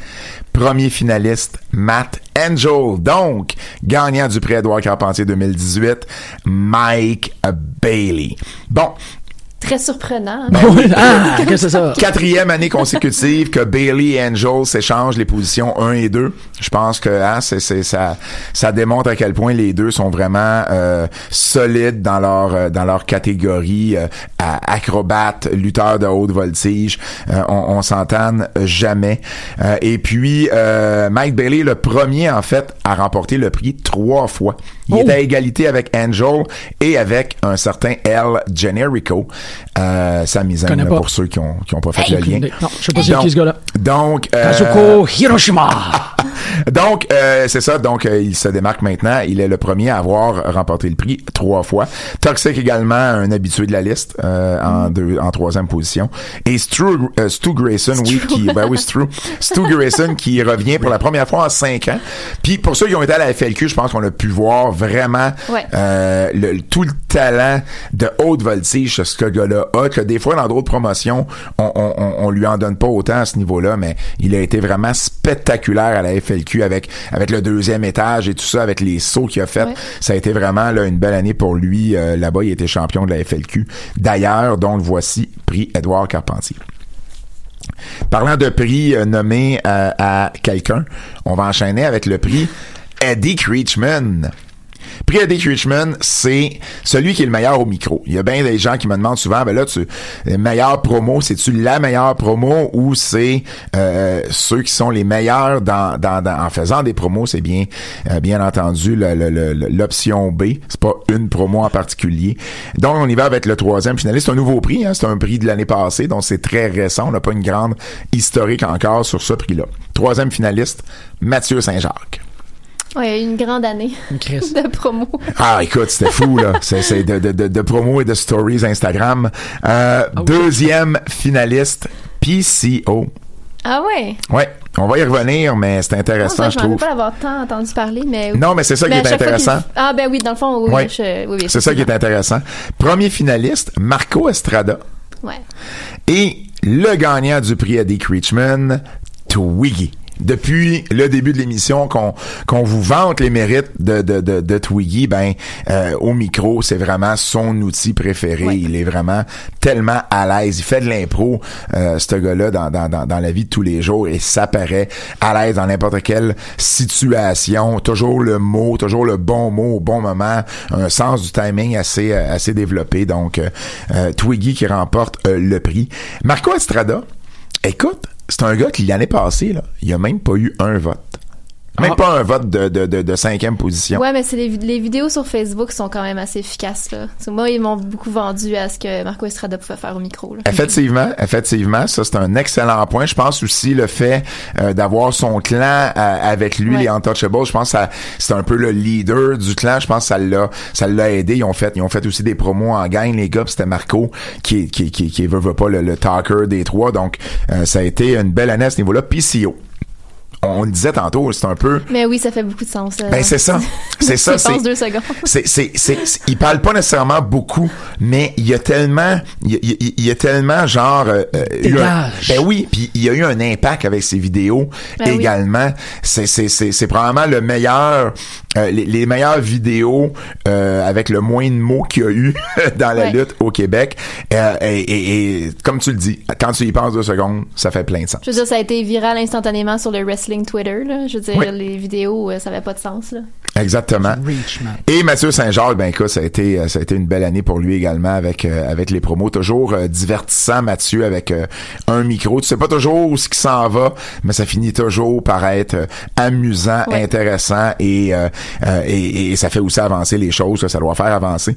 Premier finaliste, Matt Angel. Donc, gagnant du prix Edouard Carpentier 2018, Mike Bailey. Bon, Très surprenant. hein. Ben ah, qu'est-ce que c'est ça? Quatrième année consécutive que Bailey et Angel s'échangent les positions 1 et 2. Je pense que hein, c'est, c'est- ça, ça démontre à quel point les deux sont vraiment euh, solides dans leur euh, dans leur catégorie euh, acrobates, lutteurs de haute voltige. Euh, on, on s'entende jamais. Euh, et puis euh, Mike Bailey, est le premier en fait à remporter le prix trois fois. Il est à égalité avec Angel et avec un certain El Generico. Euh, sa mise Connais pas. pour ceux qui ont, qui ont pas fait Hey, le lien. non, je sais pas c'est Donc- qui ce gars-là. Donc, euh, Kazuko Hiroshima. Donc euh, c'est ça. Donc, euh, il se démarque maintenant. Il est le premier à avoir remporté le prix trois fois. Toxic également, un habitué de la liste euh, en deux, en troisième position. Et Stu, euh, Stu Grayson, oui, qui, ben oui, Stu, Stu Grayson qui revient pour la première fois en cinq ans. Puis pour ceux qui ont été à la FLQ, je pense qu'on a pu voir vraiment Ouais. euh, le, tout le talent de haute voltige que ce gars-là a, que des fois dans d'autres promotions, on, on, on, on lui en donne pas autant à ce niveau-là, mais il a été vraiment spectaculaire à la FLQ avec avec le deuxième étage et tout ça, avec les sauts qu'il a fait. Ouais. Ça a été vraiment là, une belle année pour lui. Euh, Là-bas, il était champion de la FLQ. D'ailleurs, donc voici prix Edouard Carpentier. Parlant de prix euh, nommé euh, à quelqu'un, on va enchaîner avec le prix Eddie Creechman. Prix Eddie Creechman, c'est celui qui est le meilleur au micro. Il y a bien des gens qui me demandent souvent, ben là, tu, le meilleur promo, c'est-tu la meilleure promo ou c'est euh, ceux qui sont les meilleurs dans, dans, dans- en faisant des promos, c'est bien, euh, bien entendu l'option B. C'est pas une promo en particulier. Donc, on y va avec le troisième finaliste. C'est un nouveau prix, hein, c'est un prix de l'année passée, donc c'est très récent. On n'a pas une grande historique encore sur ce prix-là. Troisième finaliste, Mathieu Saint-Jacques. Ouais, une grande année Chris. de promo. Ah, écoute, c'était fou, là. C'est, c'est de, de, de, de promo et de stories Instagram. Euh, deuxième finaliste, PCO. Ah ouais? Ouais, on va y revenir, mais c'est Ah, intéressant, ça, je je trouve. pas l'avoir tant entendu parler, mais. Non, mais c'est ça qui est intéressant. Ah, ben oui, dans le fond, oui. Ouais. je- oui, oui, C'est ça qui est intéressant. Premier finaliste, Marco Estrada. Ouais. Et le gagnant du prix Eddie Creechman, Twiggy. Depuis le début de l'émission qu'on qu'on vous vante les mérites de, de, de, de Twiggy, ben euh, au micro, c'est vraiment son outil préféré. Il est vraiment tellement à l'aise. Il fait de l'impro, euh, ce gars-là, dans, dans, dans, dans la vie de tous les jours, et ça paraît à l'aise dans n'importe quelle situation. Toujours le mot, toujours le bon mot au bon moment, un sens du timing assez euh, assez développé. Donc, euh, euh, Twiggy qui remporte euh, le prix. Marco Estrada, écoute, c'est un gars qui l'année passée, là, il a même pas eu un vote. Même Ah. pas un vote de, de, de, de cinquième position. Ouais, mais c'est les, les vidéos sur Facebook sont quand même assez efficaces, là. Moi, ils m'ont beaucoup vendu à ce que Marco Estrada pouvait faire au micro, là. Effectivement, effectivement, ça c'est un excellent point. Je pense aussi le fait euh, d'avoir son clan euh, avec lui, Ouais. les Untouchables. Je pense que ça- c'est un peu le leader du clan. Je pense que ça l'a, ça l'a aidé. Ils ont fait, ils ont fait aussi des promos en gang, les gars. C'était Marco qui, qui, qui, qui veut, veut pas le, le talker des trois. Donc euh, ça a été une belle année à ce niveau-là. PCO. On le disait tantôt, c'est un peu Mais oui, ça fait beaucoup de sens. là. ben c'est ça, c'est ça, J'y pense c'est deux secondes. c'est c'est c'est c'est- il parle pas nécessairement beaucoup, mais il y a tellement il y a, il y a- il y a tellement genre euh, euh, eu un- Dégage. ben oui, puis il y a eu un impact avec ses vidéos Ben oui. également. C'est c'est c'est c'est probablement le meilleur euh, les, les meilleures vidéos euh, avec le moins de mots qu'il y a eu dans la Ouais. lutte au Québec. Euh, et, et- et comme tu le dis, quand tu y penses deux secondes, ça fait plein de sens. Je veux dire, ça a été viral instantanément sur le wrestling Twitter, là. Je veux dire, Oui. les vidéos, euh, ça avait pas de sens, là. Exactement. Et Mathieu Saint-Jacques, ben écoute, ça a été euh, ça a été une belle année pour lui également avec euh, avec les promos. Toujours euh, divertissant, Mathieu, avec euh, un micro. Tu sais pas toujours où ce qui s'en va, mais ça finit toujours par être euh, amusant, Ouais. intéressant et, euh, euh, et et ça fait aussi avancer les choses. Ça, ça doit faire avancer.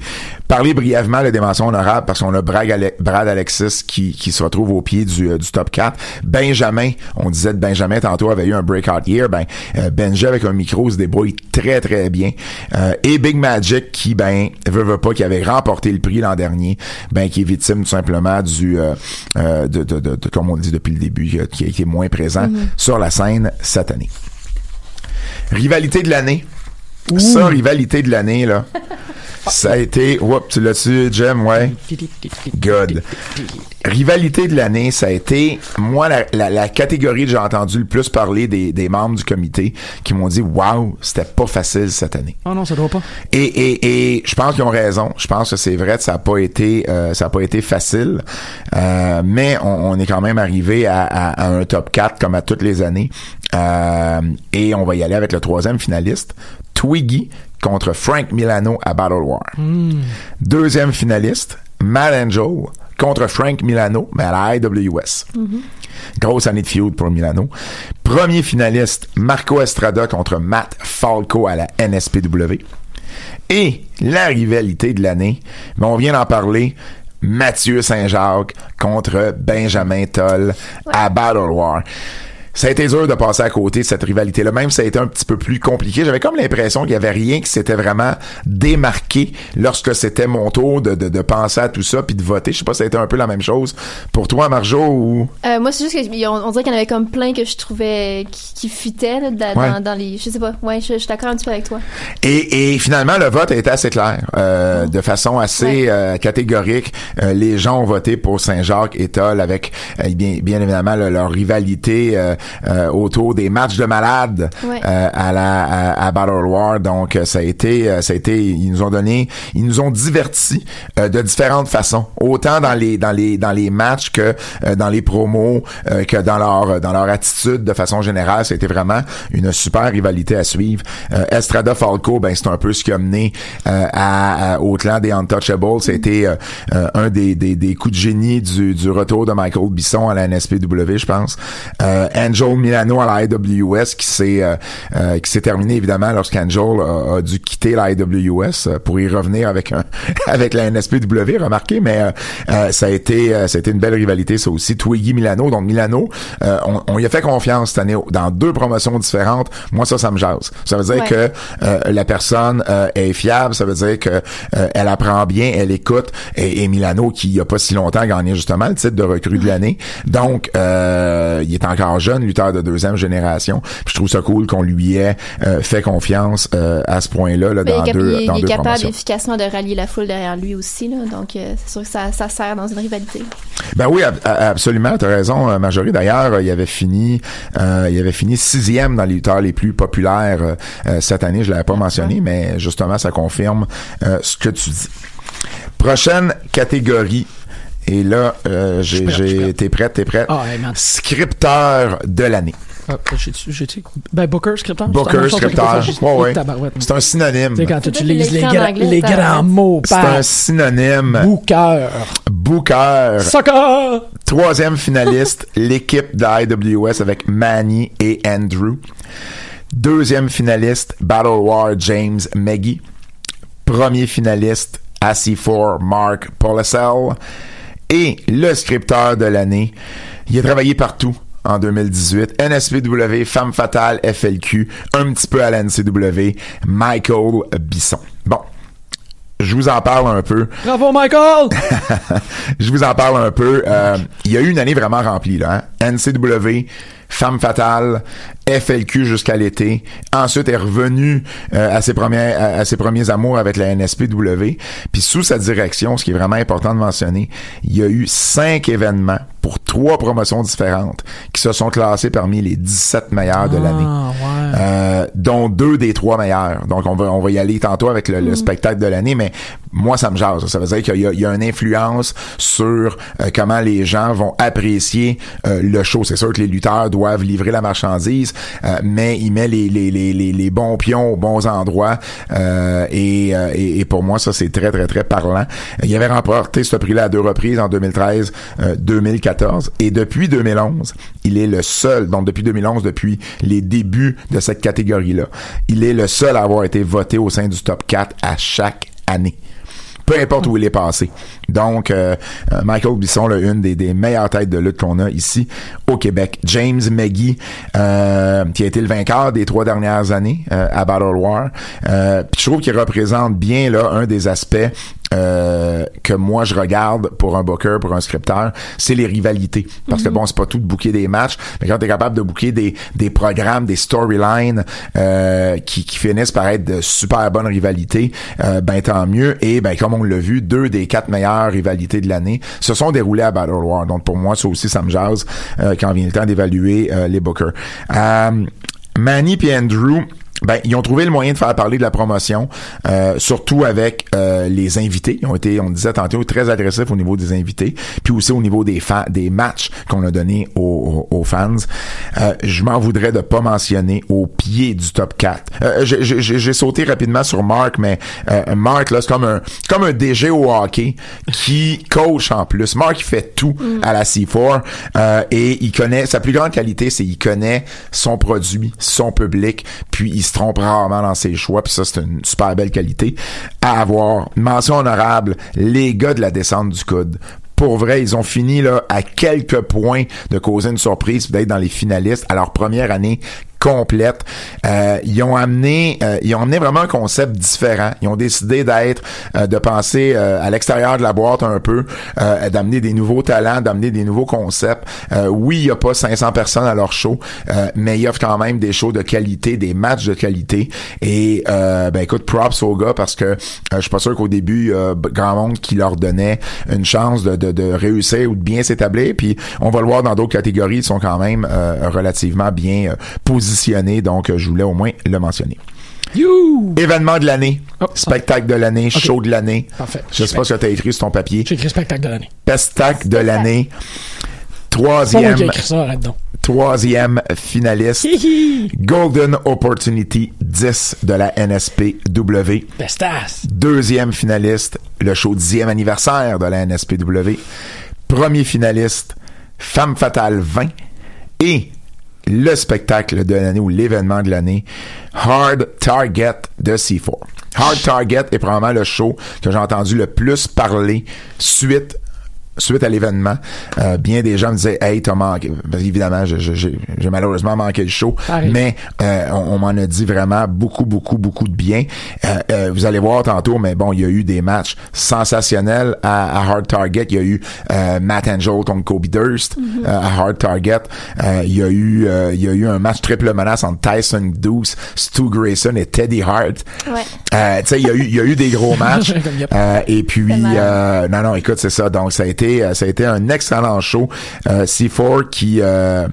Parler brièvement de des mentions honorables parce qu'on a Brad, Ale- Brad Alexis qui qui se retrouve au pied du euh, du top 4. Benjamin, on disait de Benjamin tantôt avait eu un breakout year. Ben euh, Benji avec un micro se débrouille très très bien. Euh, et Big Magic qui ben veut, veut pas qui avait remporté le prix l'an dernier, ben qui est victime tout simplement du euh, de, de, de, de- comme on le dit depuis le début qui a- qui été moins présent Mhm. sur la scène cette année. Rivalité de l'année. Ça, rivalité de l'année, là. Ça a été. Oups, tu l'as su, Jem, ouais. Good. Rivalité de l'année, ça a été, moi, la, la, la catégorie que j'ai entendu le plus parler des, des membres du comité qui m'ont dit Waouh, c'était pas facile cette année. Ah non, ça doit pas. Et, et, et je pense qu'ils ont raison. Je pense que c'est vrai que ça n'a pas été euh, ça a pas été facile. Euh, mais on, on est quand même arrivé à, à- à un top 4 comme à toutes les années. Euh, et on va y aller avec le troisième finaliste, Twiggy contre Frank Milano à Battle War. Deuxième finaliste, Matt Angel contre Frank Milano, mais à la IWS. Grosse année de feud pour Milano. Premier finaliste, Marco Estrada contre Matt Falco à la NSPW. Et la rivalité de l'année, mais on vient d'en parler, Mathieu Saint-Jacques contre Benjamin Toll à Battle War. Ça a été dur de passer à côté de cette rivalité-là. Même si ça a été un petit peu plus compliqué. J'avais comme l'impression qu'il y avait rien qui s'était vraiment démarqué lorsque c'était mon tour de, de, de penser à tout ça puis de voter. Je sais pas si ça a été un peu la même chose pour toi, Marjo, ou... Euh, moi, c'est juste que on, dirait qu'il y en avait comme plein que je trouvais qui, qui fitaient là, dans, Ouais. dans, dans les. Je sais pas. Ouais, je, je suis d'accord un petit peu avec toi. Et, et finalement, le vote a été assez clair. Euh, De façon assez euh, catégorique, Euh, les gens ont voté pour Saint-Jacques et Toll avec, euh, bien, bien évidemment, le- leur rivalité euh, autour des matchs de malades Ouais. euh, à la à, à Battle War. Donc, euh, ça a été, euh, ça a été, ils nous ont donné, ils nous ont divertis euh, de différentes façons, autant dans les dans les dans les matchs que euh, dans les promos, euh, que dans leur dans leur attitude de façon générale. C'était vraiment une super rivalité à suivre. Euh, Estrada Falco, ben c'est un peu ce qui a mené euh, à, à- au clan des Untouchables. C'était un des, des, des coups de génie du, du retour de Michael Bisson à la NSPW, je pense. Euh, Angel Milano à la IWS qui s'est euh, euh, qui s'est terminé évidemment lorsqu'Angel a, a dû quitter la IWS euh, pour y revenir avec un avec la NSPW, remarquez, mais euh, euh, ça a été ça a été une belle rivalité ça aussi. Twiggy Milano, donc Milano, euh, on, on y a fait confiance cette année dans deux promotions différentes. Moi ça ça me jase. Ça veut dire Ouais. que euh, la personne euh, est fiable, ça veut dire que euh, elle apprend bien, elle écoute et, et Milano qui il y a pas si longtemps a gagné justement le titre de recrue de l'année. Donc euh, il est encore jeune, lutteur de deuxième génération. Puis je trouve ça cool qu'on lui ait euh, fait confiance euh, à ce point-là là, dans il deux il dans il est capable efficacement de rallier la foule derrière lui aussi. Là, donc, euh, c'est sûr que ça, ça sert dans une rivalité. Ben oui, ab- absolument, t'as raison, Marjorie. D'ailleurs, il avait fini, il avait fini sixième dans les lutteurs les plus populaires cette année. Je l'avais pas mentionné, mais justement, ça confirme ce que tu dis. Prochaine catégorie. Et là, euh, j'ai, j'ai, t'es prête, t'es prête. Ah, hey. Scripteur de l'année. Ah, j'ai-tu, ben, Booker, scripteur. Booker, C'est scripteur. Ouais. C'est un synonyme. Sais, quand tu utilises les, gra- les grands mots, C'est par un synonyme. Booker. Booker. Soccer! Troisième finaliste, l'équipe de IWS avec Manny et Andrew. Deuxième finaliste, Battle War James Maggie. Premier finaliste, AC4 Mark Polisel. Et le scripteur de l'année, il a travaillé partout en 2018. NSPW, Femme Fatale, FLQ, un petit peu à la NCW, Michael Bisson. Bon. Je vous en parle un peu. Bravo, Michael! je vous en parle un peu. Euh, il y a eu une année vraiment remplie, là. Hein? NCW, Femme Fatale, FLQ jusqu'à l'été. Ensuite, est revenu euh, à, ses premiers, à, à ses premiers amours avec la NSPW. Puis sous sa direction, ce qui est vraiment important de mentionner, il y a eu cinq événements pour trois promotions différentes qui se sont classés parmi les 17 meilleurs de l'année. Ah, ouais. Euh, dont deux des trois meilleurs. Donc on va on va y aller tantôt avec le, le spectacle de l'année, mais moi, ça me jase. Ça veut dire qu'il y a, il y a une influence sur euh, comment les gens vont apprécier le show. C'est sûr que les lutteurs doivent livrer la marchandise, euh, mais il met les, bons pions aux bons endroits. euh, et, euh, et, et pour moi, ça, c'est très, très, très parlant. Il avait remporté ce prix-là à deux reprises, en 2013, euh, 2014. Et depuis 2011, il est le seul, donc depuis 2011, depuis les débuts de cette catégorie-là, il est le seul à avoir été voté au sein du top 4 à chaque année peu importe où il est passé. Donc, euh, euh, Michael Bisson, là, une des, des meilleures têtes de lutte qu'on a ici au Québec. James McGee, euh, qui a été le vainqueur des trois dernières années euh, à Battle War. Euh, puis je trouve qu'il représente bien là un des aspects euh, que moi je regarde pour un booker, pour un scripteur, c'est les rivalités. Parce que bon, c'est pas tout de booker des matchs, mais quand t'es capable de booker des, des programmes, des storylines euh, qui, qui finissent par être de super bonnes rivalités, euh, ben tant mieux. Et ben comme on l'a vu, deux des quatre rivalités de l'année se sont déroulées à Battle War. Donc pour moi, ça aussi, ça me jase euh, quand vient le temps d'évaluer euh, les bookers. Euh, Manny et Andrew, ben, ils ont trouvé le moyen de faire parler de la promotion, euh, surtout avec euh, les invités. Ils ont été, on disait tantôt, très agressifs au niveau des invités, puis aussi au niveau des fans, des matchs qu'on a donnés aux, aux- fans. Euh, je m'en voudrais de pas mentionner au pied du top 4. Euh, j'ai- j'ai sauté rapidement sur Mark, mais euh, Mark là, c'est comme un comme un DG au hockey qui coach en plus. Mark il fait tout à la C4 euh, et il connaît sa plus grande qualité, c'est il connaît son produit, son public, puis il se trompe rarement dans ses choix, puis ça c'est une super belle qualité à avoir. Mention honorable, les gars de la descente du coude. Pour vrai, ils ont fini là à quelques points de causer une surprise, d'être dans les finalistes à leur première année complète. Euh, ils ont amené, euh, ils ont amené vraiment un concept différent. Ils ont décidé d'être, euh, de penser euh, à l'extérieur de la boîte un peu, euh, d'amener des nouveaux talents, d'amener des nouveaux concepts. Euh, oui, il y a pas 500 personnes à leur show, mais ils offrent quand même des shows de qualité, des matchs de qualité. Et ben écoute, props aux gars parce que je suis pas sûr qu'au début, il y a grand monde qui leur donnait une chance de, de, de réussir ou de bien s'établir. Puis on va le voir dans d'autres catégories, ils sont quand même relativement bien euh, Donc, je voulais au moins le mentionner. Événement de l'année, spectacle de l'année, show de l'année. Parfait. Je sais pas ce que tu as écrit sur ton papier. J'ai écrit spectacle de l'année. Spectacle de l'année. Pas Troisième, ça, troisième finaliste. Golden Opportunity 10 de la NSPW. Bestas. Deuxième finaliste, le show 10e anniversaire de la NSPW. Premier finaliste, Femme Fatale 20. Et le spectacle de l'année ou l'événement de l'année, Hard Target de C4. Hard Target est probablement le show que j'ai entendu le plus parler suite suite à l'événement, euh, bien des gens me disaient Hey, t'as manqué. Parce qu'évidemment, j'ai j'ai malheureusement manqué le show. Pareil. Mais euh, on, on m'en a dit vraiment beaucoup, beaucoup, beaucoup de bien. Euh, euh, vous allez voir tantôt, mais bon, il y a eu des matchs sensationnels à, à Hard Target. Il y a eu euh, Matt Angel contre Kobe Durst euh, à Hard Target. Euh, il y a eu euh, il y a eu un match triple menace entre Tyson Deuce, Stu Grayson et Teddy Hart. Ouais. Euh, tu sais, il y a eu, il y a eu des gros matchs. Euh, et puis, euh, non, non, écoute, c'est ça. Donc, ça a été, euh, ça a été un excellent show. Euh, C4 qui, euh,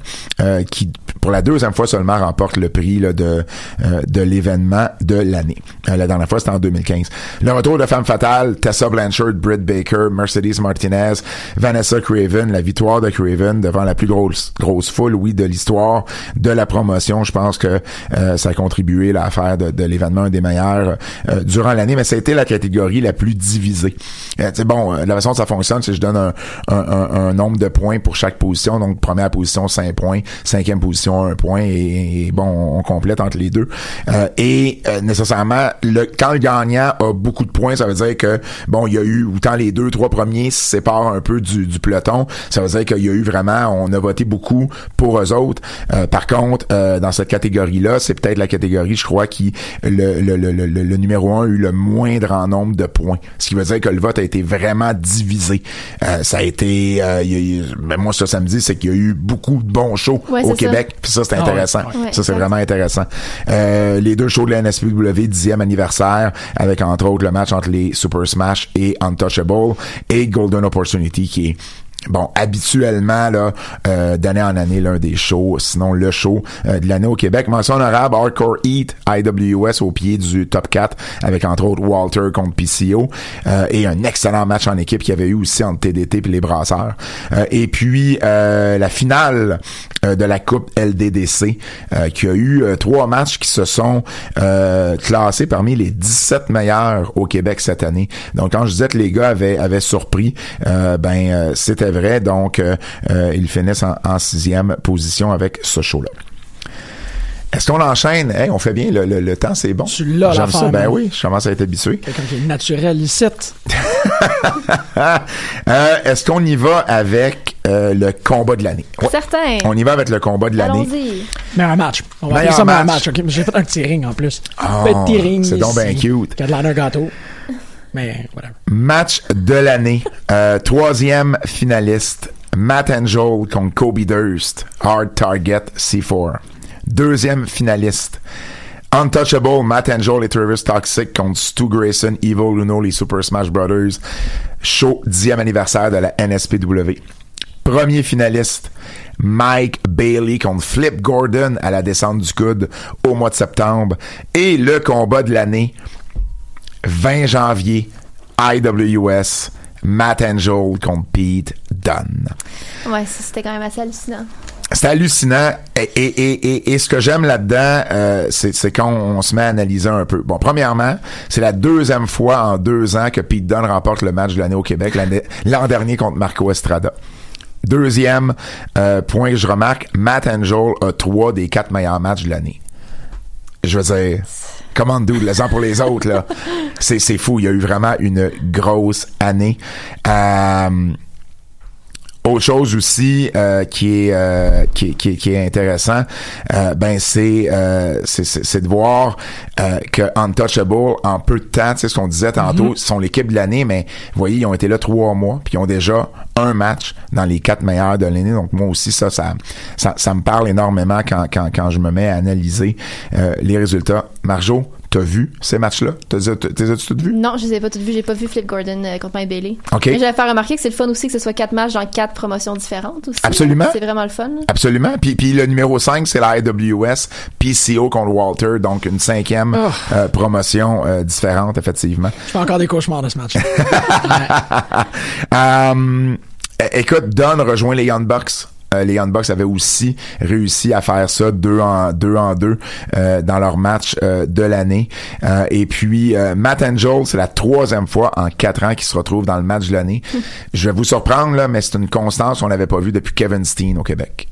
qui, pour la deuxième fois seulement, remporte le prix de, de l'événement de l'année. La dernière fois, c'était en 2015. Le retour de Femme Fatale, Tessa Blanchard, Britt Baker, Mercedes Martinez, Vanessa Craven, la victoire de Craven devant la plus grosse, grosse foule, oui, de l'histoire de la promotion. Je pense que ça a contribué à faire de, de l'événement des meilleurs durant l'année, mais ça a été la catégorie la plus divisée. Bon, la façon dont ça fonctionne, c'est que je donne un, un, un- nombre de points pour chaque position. Donc, première position, 5 points. Cinquième position, 1 point. Et, bon, on complète entre les deux. Euh, et euh, nécessairement, le, quand le gagnant a beaucoup de points, ça veut dire que, bon, il y a eu, autant les deux, trois premiers se séparent un peu du, du peloton. Ça veut dire qu'il y a eu vraiment, on a voté beaucoup pour eux autres. Euh, par contre, euh, dans cette catégorie-là, c'est peut-être la catégorie, je crois, qui, le, le, le, le, numéro un a eu le moindre en nombre de points. Ce qui veut dire que le vote a été vraiment divisé. Euh, ça a été, euh, il y a eu- ben moi, me dit, c'est qu'il y a eu beaucoup de bons shows Ouais, au. Québec. Puis ça, c'est Ah intéressant. ouais. Ouais, ça, c'est vraiment intéressant. Euh, les deux shows de la NSPW, 10e anniversaire, avec entre autres le match entre les Super Smash et Untouchable, et Golden Opportunity, qui est bon, habituellement, là, euh, d'année en année, l'un des shows, sinon le show euh, de l'année au Québec. Mention honorable, Hardcore Heat, IWS au pied du top 4, avec entre autres Walter contre PCO, euh, et un excellent match en équipe qu'il y avait eu aussi entre TDT et les Brasseurs. Euh, et puis, euh, la finale euh, de la Coupe LDDC, qui a eu trois matchs qui se sont classés parmi les 17 meilleurs au Québec cette année. Donc, quand je disais que les gars avaient, avaient surpris, ben, c'était vrai. Donc, euh, euh, ils finissent en, en sixième position avec ce show-là. Est-ce qu'on enchaîne? Hey, on fait bien, le, le, le temps, c'est bon. Tu l'as, J'aime ça. Ben man. oui, je commence à être habitué. Quelqu'un qui est naturel ici. Euh, Est-ce qu'on y va avec euh, le combat de l'année? Ouais. Certain. On y va avec le combat de l'année. Allons-y. Meilleur match. On va Meilleur ça meilleur match. match. ok? J'ai fait un petit ring en plus. Oh, Un petit ring. c'est donc bien cute. Qui a de l'air d'un gâteau. Match de l'année. Euh, troisième finaliste. Matt Angel contre Kobe Durst. Hard Target C4. Deuxième finaliste. Untouchable, Matt Angel et Travis Toxic contre Stu Grayson, Evil Luno, les Super Smash Brothers. Show 10e anniversaire de la NSPW. Premier finaliste, Mike Bailey contre Flip Gordon à la descente du coude au mois de septembre. Et le combat de l'année, 20 janvier, IWS, Matt Angel contre Pete Dunne. Ouais, ça, c'était quand même assez hallucinant. C'est hallucinant. Et, et, et, et, et ce que j'aime là-dedans, euh, c'est, quand on se met à analyser un peu. Bon, premièrement, c'est la deuxième fois en deux ans que Pete Dunne remporte le match de l'année au Québec, l'année- l'an dernier contre Marco Estrada. Deuxième euh, point que je remarque, Matt Angel a trois des quatre meilleurs matchs de l'année. Je veux dire, comment dude, les uns pour les autres, là. C'est, fou. Il y a eu vraiment une grosse année. Euh, autre chose aussi euh, qui est euh, qui, est- qui, est- qui est intéressant, euh, ben c'est euh, c'est- de voir euh, que Untouchable en peu de temps, tu sais ce qu'on disait tantôt, Mhm. sont l'équipe de l'année, mais vous voyez ils ont été là trois mois, puis ils ont déjà un match dans les quatre meilleurs de l'année. Donc moi aussi ça ça ça, ça me parle énormément quand quand quand je me mets à analyser euh, les résultats. Marjo, t'as vu ces matchs-là? T'as t'as- t'as as-tu toutes vues Non, je les ai pas toutes vues. J'ai pas vu Flip Gordon euh, contre Mike Bailey. Ok. Mais j'avais fait remarquer que c'est le fun aussi que ce soit quatre matchs dans quatre promotions différentes aussi. Absolument. C'est vraiment le fun. Absolument. Puis, puis le numéro 5, c'est la IWS PCO contre Walter, donc une cinquième Oh. euh, promotion euh, différente, effectivement. Je fais encore des cauchemars de ce match. Euh, é- écoute, Don rejoint les Young Bucks. Euh, les Young Bucks avaient aussi réussi à faire ça deux en deux en deux euh, dans leur match euh, de l'année. Euh, et puis euh, Matt Angel, c'est la troisième fois en quatre ans qu'il se retrouve dans le match de l'année. Je vais vous surprendre là, mais c'est une constance qu'on n'avait pas vue depuis Kevin Steen au Québec.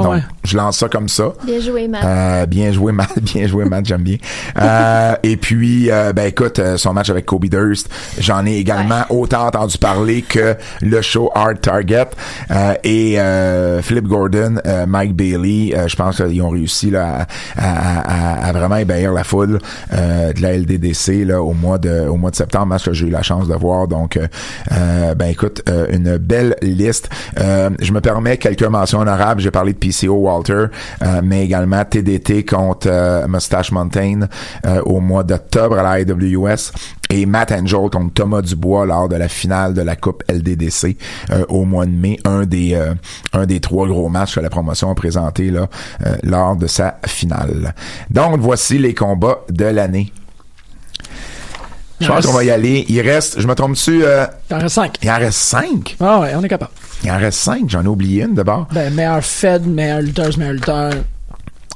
Ah Donc, ouais. je lance ça comme ça. Bien joué, Matt. Euh, bien joué, Matt. Bien joué, Matt. J'aime bien. Euh, et puis, euh, ben écoute, euh, son match avec Kobe Durst, j'en ai également autant entendu parler que le show Hard Target euh, et euh, Flip Gordon, euh, Mike Bailey. euh, je pense qu'ils ont réussi là à, à- à- à vraiment ébahir la foule euh, de la LDDC là au mois de au mois de septembre, match que j'ai eu la chance de voir. Donc, euh, euh, ben écoute, euh, une belle liste. Euh, je me permets quelques mentions honorables. J'ai parlé de PCO Walter, euh, mais également TDT contre euh, Mustache Mountain euh, au mois d'octobre à la IWS et Matt Angel contre Thomas Dubois lors de la finale de la Coupe LDDC euh, au mois de mai, un des euh, un des trois gros matchs que la promotion a présenté là euh, lors de sa finale. Donc voici les combats de l'année. Je pense qu'on va y aller. Il reste, je me trompe dessus, euh, Il en reste 5. il en reste cinq? Ah ouais, on est capable. Il en reste cinq. J'en ai oublié une d'abord. Ben, meilleur Fed, meilleur lutteuse, meilleur lutteur.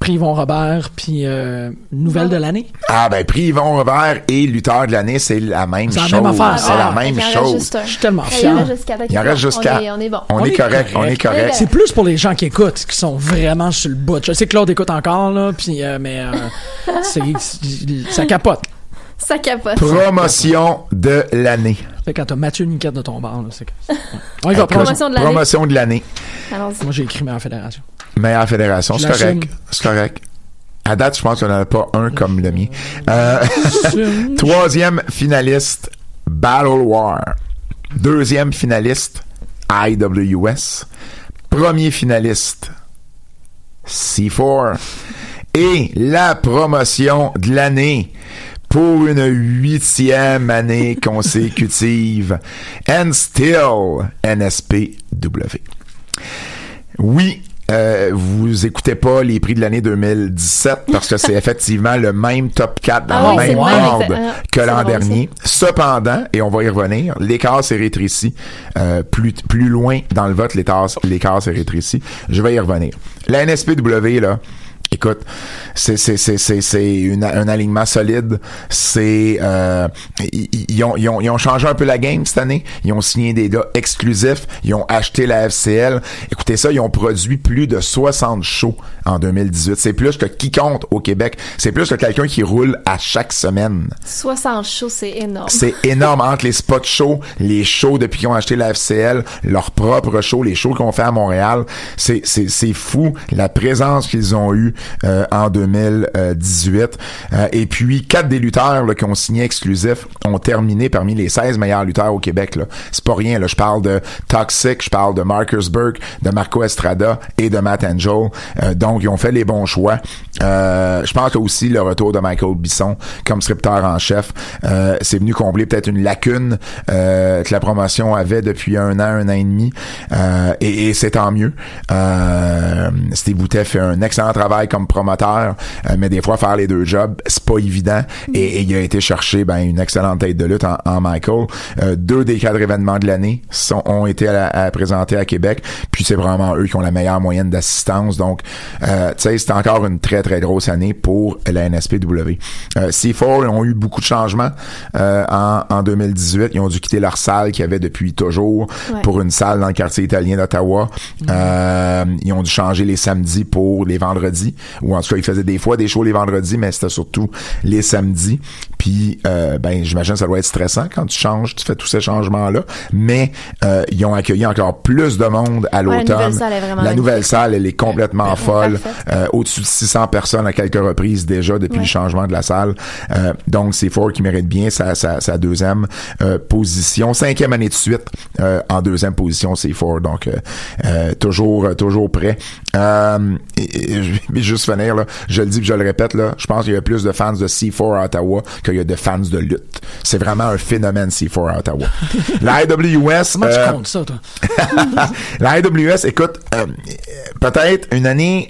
Prix Yvon Robert, puis euh, nouvelle de l'année. Ah ben prix Yvon Revers et lutteur de l'année, c'est la même C'est la chose. même affaire. C'est Ah, la même chose. un. Je suis tellement Il en reste juste quatre. Il en reste juste On On est bon. On, est correct, on est correct. C'est plus pour les gens qui écoutent, qui sont vraiment sur le bout. Je sais que Claude écoute encore, là, puis, euh, mais euh, c'est- c'est- ça capote. Ça capote. Promotion de l'année. Fait quand t'as Mathieu Niquette de ton bar, là, c'est que... On y va, Écoute, promotion. de l'année. promotion de l'année. Moi, j'ai écrit meilleure fédération. Meilleure fédération, c'est correct. C'est correct. À date, je pense qu'on n'en a pas un comme le mien. Euh, troisième finaliste, Battle War. Deuxième finaliste, IWS. Premier finaliste, C4. Et la promotion de l'année, pour une huitième année consécutive. And still NSPW. Oui, euh, vous écoutez pas les prix de l'année 2017 parce que c'est effectivement le même top 4 dans Ah le oui, même ordre ah, que l'an dernier. Cependant, et on va y revenir, l'écart s'est rétréci. Euh, plus, plus loin dans le vote, l'écart l'écart s'est rétréci. Je vais y revenir. La NSPW, là, Écoute, c'est c'est c'est c'est c'est un alignement solide. C'est euh, ils, ils ont, ils ont ils ont changé un peu la game cette année. Ils ont signé des gars exclusifs. Ils ont acheté la FCL. Écoutez ça, ils ont produit plus de 60 shows en 2018. C'est plus que qui compte au Québec. C'est plus que quelqu'un qui roule à chaque semaine. 60 shows, c'est énorme. C'est énorme entre les spots shows, les shows depuis qu'ils ont acheté la FCL, leurs propres shows, les shows qu'on fait à Montréal. C'est, c'est, c'est fou la présence qu'ils ont eue euh, en 2018. Euh, et puis, quatre des lutteurs qui ont signé exclusif ont terminé parmi les 16 meilleurs lutteurs au Québec. C'est pas rien. Je parle de Toxic, je parle de Marcus Burke, de Marco Estrada et de Matt Angel. Euh, donc, ils ont fait les bons choix. Euh, je pense que aussi le retour de Michael Bisson comme scripteur en chef, c'est venu combler peut-être une lacune que la promotion avait depuis un an, un an et demi. Et, et c'est tant mieux. Steve Boutet fait un excellent travail comme promoteur, euh, mais des fois faire les deux jobs, c'est pas évident. Et, et il a été chercher ben, une excellente tête de lutte en, en Michael. Euh, deux des quatre événements de l'année sont ont été à, à présenter à Québec. Puis c'est vraiment eux qui ont la meilleure moyenne d'assistance. Donc, euh, tu sais, c'est encore une très très grosse année pour la NSPW. Euh, C4 ils ont eu beaucoup de changements euh, en, en 2018. Ils ont dû quitter leur salle qu'ils avaient depuis toujours Ouais. pour une salle dans le quartier italien d'Ottawa. Euh, ils ont dû changer les samedis pour les vendredis. Ou en tout cas, ils faisaient des fois des shows les vendredis, mais c'était surtout les samedis. Puis, euh, ben, j'imagine que ça doit être stressant quand tu changes, tu fais tous ces changements-là. Mais euh, ils ont accueilli encore plus de monde à Ouais, la l'automne. nouvelle salle est vraiment la nouvelle salle, elle est complètement folle. Euh, Au-dessus de 600 personnes à quelques reprises déjà depuis Ouais. le changement de la salle. Euh, donc, c'est fort qui mérite bien sa, sa, sa deuxième euh, position. Cinquième année de suite euh, en deuxième position, c'est fort. Donc, euh, euh, toujours toujours prêt. Euh, et- et juste finir, là, je le dis puis je le répète, là, je pense qu'il y a plus de fans de C4 à Ottawa qu'il y a de fans de lutte. C'est vraiment un phénomène C4 à Ottawa. la IWS... Comment euh, tu comptes ça, toi? la IWS, écoute, euh, peut-être une année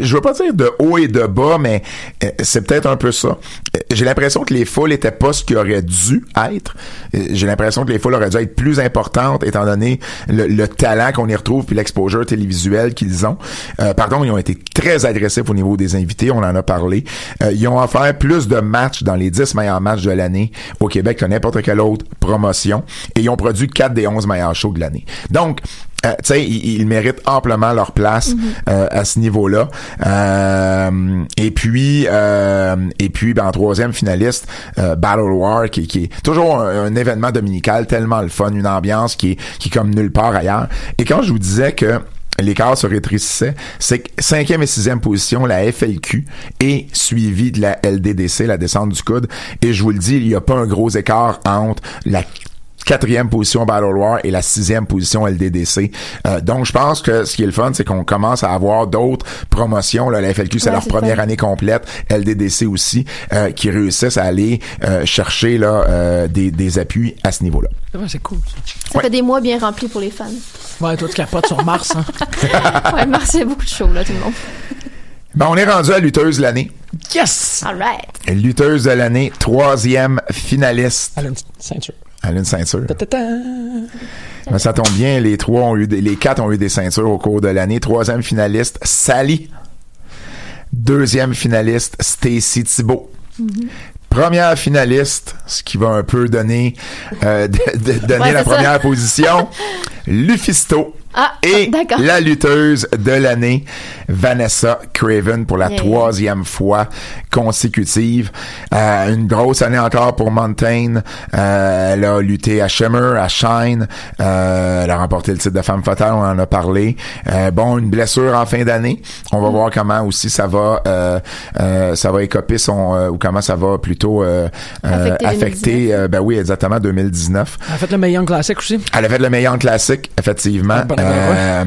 je veux pas dire de haut et de bas, mais euh, c'est peut-être un peu ça. Euh, J'ai l'impression que les foules étaient pas ce qu'ils auraient dû être. Euh, J'ai l'impression que les foules auraient dû être plus importantes étant donné le, le talent qu'on y retrouve puis l'exposure télévisuel qu'ils ont. Euh, pardon, ils ont été très agressifs au niveau des invités, on en a parlé. Euh, ils ont offert plus de matchs dans les 10 meilleurs matchs de l'année au Québec que n'importe quelle autre promotion et ils ont produit 4 des 11 meilleurs shows de l'année. Donc, euh, tu sais, ils, ils méritent amplement leur place euh, à ce niveau-là. Euh, et puis, euh, et puis, ben, en troisième finaliste, euh, Battle War, qui, qui est toujours un, un événement dominical tellement le fun, une ambiance qui est, qui est comme nulle part ailleurs. Et quand je vous disais que l'écart se rétrécissait, c'est que cinquième et sixième position, la FLQ est suivie de la LDDC, la descente du coude. Et je vous le dis, il n'y a pas un gros écart entre la quatrième position Battle War et la sixième position LDDC. Euh, donc, je pense que ce qui est le fun, c'est qu'on commence à avoir d'autres promotions. Là, la FLQ, c'est Ouais, leur première fun. année complète. LDDC aussi, euh, qui réussissent à aller euh, chercher là, euh, des, des appuis à ce niveau-là. Ouais, c'est cool. ça. Ça fait des mois bien remplis pour les fans. Ouais, toi, tu capotes sur Mars, hein? ouais, Mars, il y a beaucoup de shows, là, tout le monde. Ben, on est rendu à lutteuse de l'année. Yes! All right. Lutteuse de l'année, troisième finaliste. Elle a une ceinture. Elle a une ceinture. Ben, ça tombe bien, les trois ont eu des- les quatre ont eu des ceintures au cours de l'année. Troisième finaliste, Sally. Deuxième finaliste, Stacy Thibault. Première finaliste, ce qui va un peu donner, euh, de- de- donner Ouais, la ça. première position, Lufisto. Ah, Et d'accord. la lutteuse de l'année, Vanessa Craven, pour la Yeah. troisième fois consécutive. Euh, une grosse année encore pour Montaigne. Euh, elle a lutté à Shimmer, à Shine. Euh, elle a remporté le titre de femme fatale, on en a parlé. Euh, bon, une blessure en fin d'année. On Mm. va voir comment aussi ça va, euh, euh, ça va écoper son, euh, ou comment ça va plutôt euh, euh, Affecter affecter. 2019. euh, ben oui, exactement 2019. Elle a fait le meilleur classique aussi. Elle avait le meilleur classique, effectivement. Euh,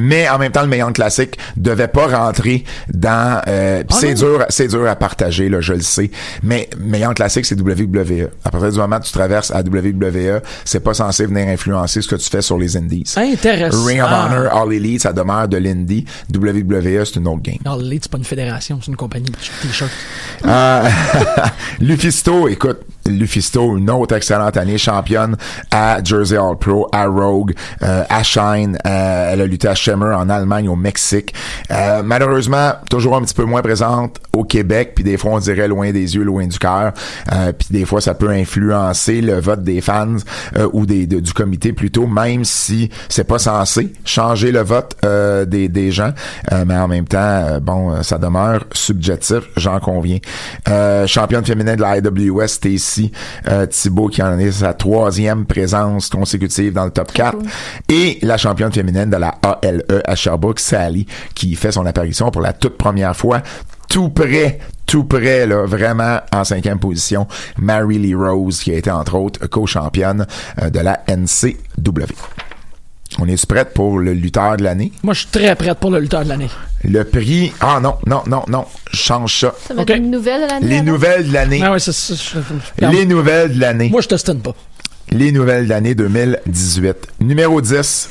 mais en même temps le meilleur classique devait pas rentrer dans euh, Ah c'est dur c'est dur à partager là je le sais. Mais meilleur classique c'est WWE à partir du moment où tu traverses à WWE c'est pas censé venir influencer ce que tu fais sur les indies. Intéressant. Ring of Honor All Elite ça demeure de l'indie. WWE c'est une autre game. Non, l'Elite, c'est pas une fédération, c'est une compagnie de t-shirts. euh, Lufisto, écoute, Lufisto, une autre excellente année, championne à Jersey All Pro, à Rogue, euh, à Shine. euh, elle a lutté à Shimmer en Allemagne, au Mexique. Euh, malheureusement, toujours un petit peu moins présente au Québec, puis des fois on dirait loin des yeux, loin du cœur. Euh, puis des fois ça peut influencer le vote des fans euh, ou des de- du comité plutôt, même si c'est pas censé changer le vote euh, des, des gens. Mais en même temps, bon, ça demeure subjectif, j'en conviens. Championne féminine de la IWS, Euh, Thibault, qui en est sa troisième présence consécutive dans le top 4. Et la championne féminine de la ALE à Sherbrooke, Sally, qui fait son apparition pour la toute première fois tout près, tout près, là, vraiment en cinquième position, Mary Lee Rose, qui a été entre autres co-championne euh, de la NCW. On est prête pour le lutteur de l'année? Moi, je suis très prête pour le lutteur de l'année. Le prix. Ah non, non, non, non. Je change ça. Ça va être une nouvelle de l'année. Les nouvelles de l'année. Ah ouais, c'est ça. je- Les nouvelles de l'année. Moi, je t'ostine pas. Les nouvelles de l'année 2018. Numéro 10.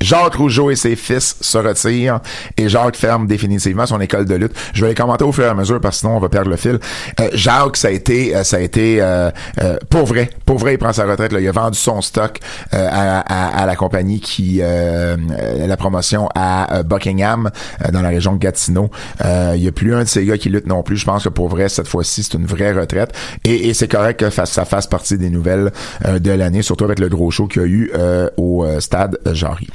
Jacques Rougeau et ses fils se retirent et Jacques ferme définitivement son école de lutte. Je vais les commenter au fur et à mesure parce que sinon on va perdre le fil. Euh, Jacques, ça a été, euh, ça a été euh, euh, pour vrai, pour vrai, il prend sa retraite. Là. Il a vendu son stock euh, à, la compagnie qui la promotion à Buckingham dans la région de Gatineau. Il y a plus un de ces gars qui lutte non plus. Je pense que pour vrai cette fois-ci c'est une vraie retraite et, et c'est correct que ça fasse partie des nouvelles de l'année, surtout avec le gros show qu'il y a eu au stade Jarry.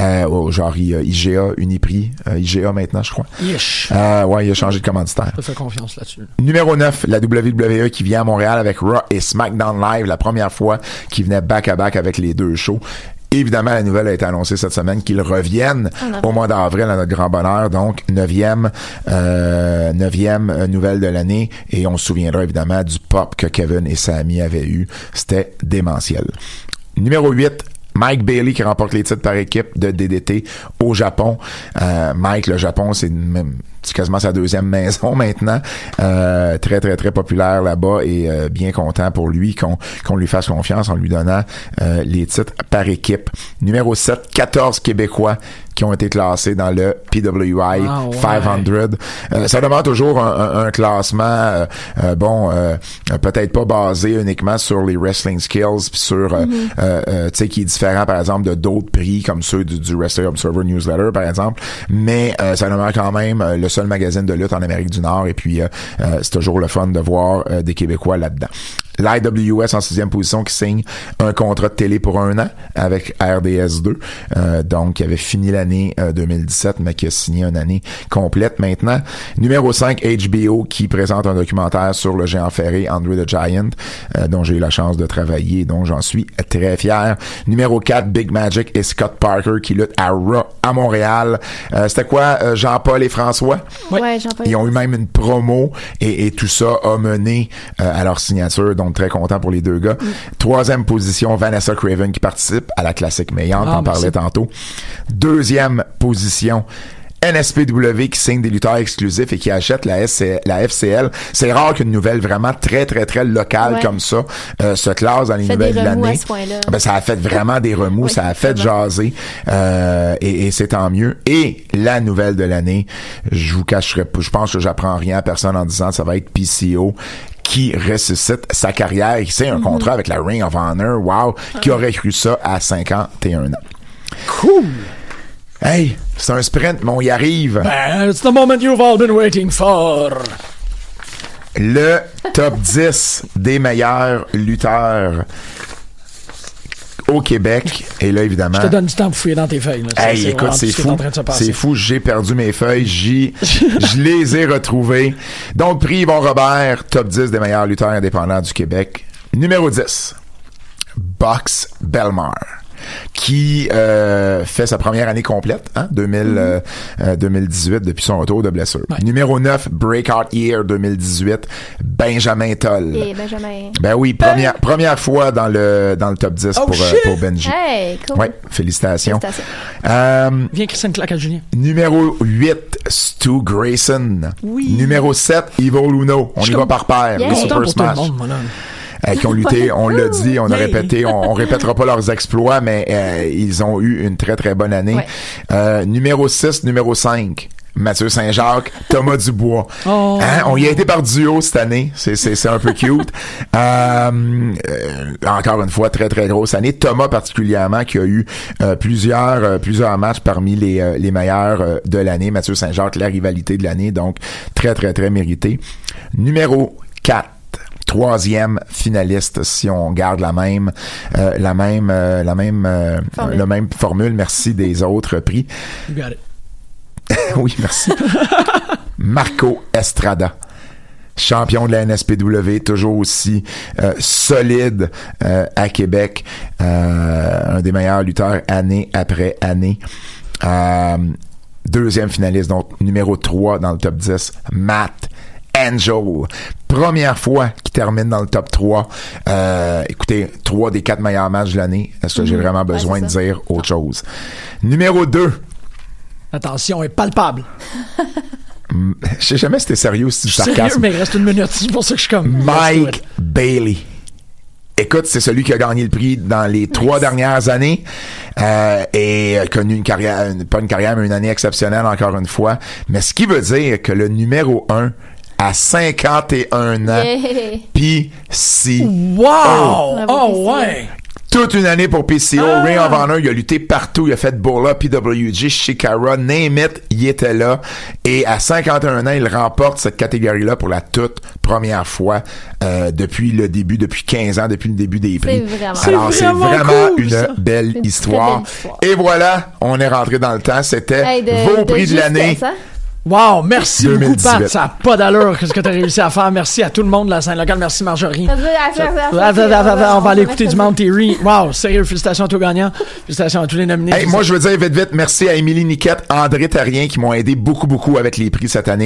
Euh, euh, IGA, Uniprix, euh, IGA maintenant je crois. Yesh. Euh, ouais, il a changé de commanditaire. Je te fais confiance là-dessus. Numéro 9, la WWE qui vient à Montréal avec Raw et SmackDown Live, la première fois qu'ils venaient back-à-back avec les deux shows. Évidemment, la nouvelle a été annoncée cette semaine qu'ils reviennent au mois d'avril à notre grand bonheur. Donc, neuvième, euh, neuvième nouvelle de l'année. Et on se souviendra évidemment du pop que Kevin et Sami avaient eu. C'était démentiel. Numéro 8, Mike Bailey qui remporte les titres par équipe de DDT au Japon. Euh, Mike, le Japon, c'est même c'est quasiment sa deuxième maison maintenant. Euh, très, très, très populaire là-bas et euh, bien content pour lui qu'on qu'on lui fasse confiance en lui donnant euh, les titres par équipe. Numéro 7, 14 Québécois qui ont été classés dans le PWI Ah ouais. 500. Euh, ça demande toujours un, un- un classement, euh, euh, bon, peut-être pas basé uniquement sur les wrestling skills, puis sur, euh, tu sais, qui est différent, par exemple, de d'autres prix comme ceux du, du Wrestling Observer Newsletter, par exemple. Mais ça demeure quand même le seul magazine de lutte en Amérique du Nord, et puis euh, euh, c'est toujours le fun de voir euh, des Québécois là-dedans. L'IWS en sixième position qui signe un contrat de télé pour un an avec RDS2, euh, donc qui avait fini l'année euh, 2017, mais qui a signé une année complète maintenant. Numéro 5, HBO, qui présente un documentaire sur le géant ferré Andrew the Giant, dont j'ai eu la chance de travailler, dont j'en suis très fier. Numéro 4, Big Magic et Scott Parker qui luttent à Raw à Montréal. C'était quoi, Jean-Paul et François? Ouais. Ils ont eu même une promo et, et tout ça a mené euh, à leur signature, donc très content pour les deux gars. Troisième position, Vanessa Craven qui participe à la classique meillante, Ah, on parlait merci. tantôt. Deuxième position, NSPW qui signe des lutteurs exclusifs et qui achète la, SC la FCL. C'est rare qu'une nouvelle vraiment très, très, très locale Ouais. comme ça euh, se classe dans les nouvelles de l'année. Ben, ça a fait vraiment des remous, Oui, ça a fait jaser euh, et, et c'est tant mieux. Et la nouvelle de l'année, je vous cacherai pas, je pense que j'apprends rien à personne en disant que ça va être PCO qui ressuscite sa carrière, qui signe un contrat avec la Ring of Honor. Wow, qui aurait cru ça à 51 ans. Cool. Hey, c'est un sprint, mais on y arrive. Ben, it's the moment you've all been waiting for. Le top 10 des meilleurs lutteurs au Québec. Et là, évidemment. Je te donne du temps pour fouiller dans tes feuilles. Là. Hey, écoute, c'est fou. C'est fou, j'ai perdu mes feuilles, j'y, je les ai retrouvées. Donc, prix Yvon Robert, top 10 des meilleurs lutteurs indépendants du Québec. Numéro 10, Box Belmar. Qui euh, fait sa première année complète, hein, 2000, euh, euh, 2018, depuis son retour de blessure. Numéro 9, Breakout Year 2018, Benjamin Toll. Et Benjamin. Ben oui, première, première fois dans le, dans le top 10 Oh, pour, euh, pour Benji. Hey, cool. Ouais, félicitations. Félicitations. Euh, Viens, Christine claque à Julien. numéro 8, Stu Grayson. Oui. Numéro 7, Evil Uno. On Je y va par paire. Yeah. Super pour tout le Smash. monde. Euh, qui ont lutté, on l'a dit, on a répété, on, on répétera pas leurs exploits, mais euh, ils ont eu une très très bonne année. Ouais. Euh, numéro 6, numéro 5. Mathieu Saint-Jacques, Thomas Dubois. Oh. Hein, on y a été par duo cette année. C'est, un peu cute. Euh, euh, encore une fois, très, très grosse année. Thomas particulièrement, qui a eu euh, plusieurs, plusieurs matchs parmi les, les meilleurs de l'année. Mathieu Saint-Jacques, la rivalité de l'année. Donc, très, très, très mérité. Numéro 4 troisième finaliste si on garde la même euh, la même euh, la même euh, Formule. le même formule merci des autres prix You got it. oui merci Marco Estrada champion de la NSPW toujours aussi euh, solide euh, à Québec euh, un des meilleurs lutteurs année après année Euh, deuxième finaliste donc numéro 3 dans le top 10 Matt Angel. Première fois qu'il termine dans le top 3. Euh, écoutez, trois des quatre meilleurs matchs de l'année. Est-ce que j'ai Mhm. vraiment besoin de dire autre chose? Numéro 2. Attention, est palpable. Je sais jamais si t'es sérieux ou si Je tu suis sérieux, sarcasme. mais il reste une minute. C'est pour ça que je suis comme. Mike Bailey. Écoute, c'est celui qui a gagné le prix dans les trois dernières années euh, et a connu une carrière, une- pas une carrière, mais une année exceptionnelle encore une fois. Mais ce qui veut dire que le numéro 1 à 51 ans, Yeah. PC. Wow! Oh, PC. ouais! Toute une année pour PCO. Ah! Ring of Honor, il a lutté partout. Il a fait Bola, PWG, Shikara, name it, il était là. Et à 51 ans, il remporte cette catégorie-là pour la toute première fois euh, depuis le début, depuis 15 ans, depuis le début des prix. C'est vraiment Alors, C'est vraiment vraiment cool, une belle Une histoire. belle histoire. Et voilà, on est rentré dans le temps. C'était Hey, de, vos prix de, l'année. Wow, merci beaucoup, 2018. Pat. Ça n'a pas d'allure, ce que tu as réussi à faire. Merci à tout le monde de la scène locale. Merci, Marjorie. Ah, ah, ah, On va aller écouter du Mount Theory. Wow, sérieux, félicitations à tous les gagnants. Félicitations à tous les nominés. Hey, moi, je veux dire vite, vite, merci à Émilie Niquette, André Tarien qui m'ont aidé beaucoup, beaucoup avec les prix cette année.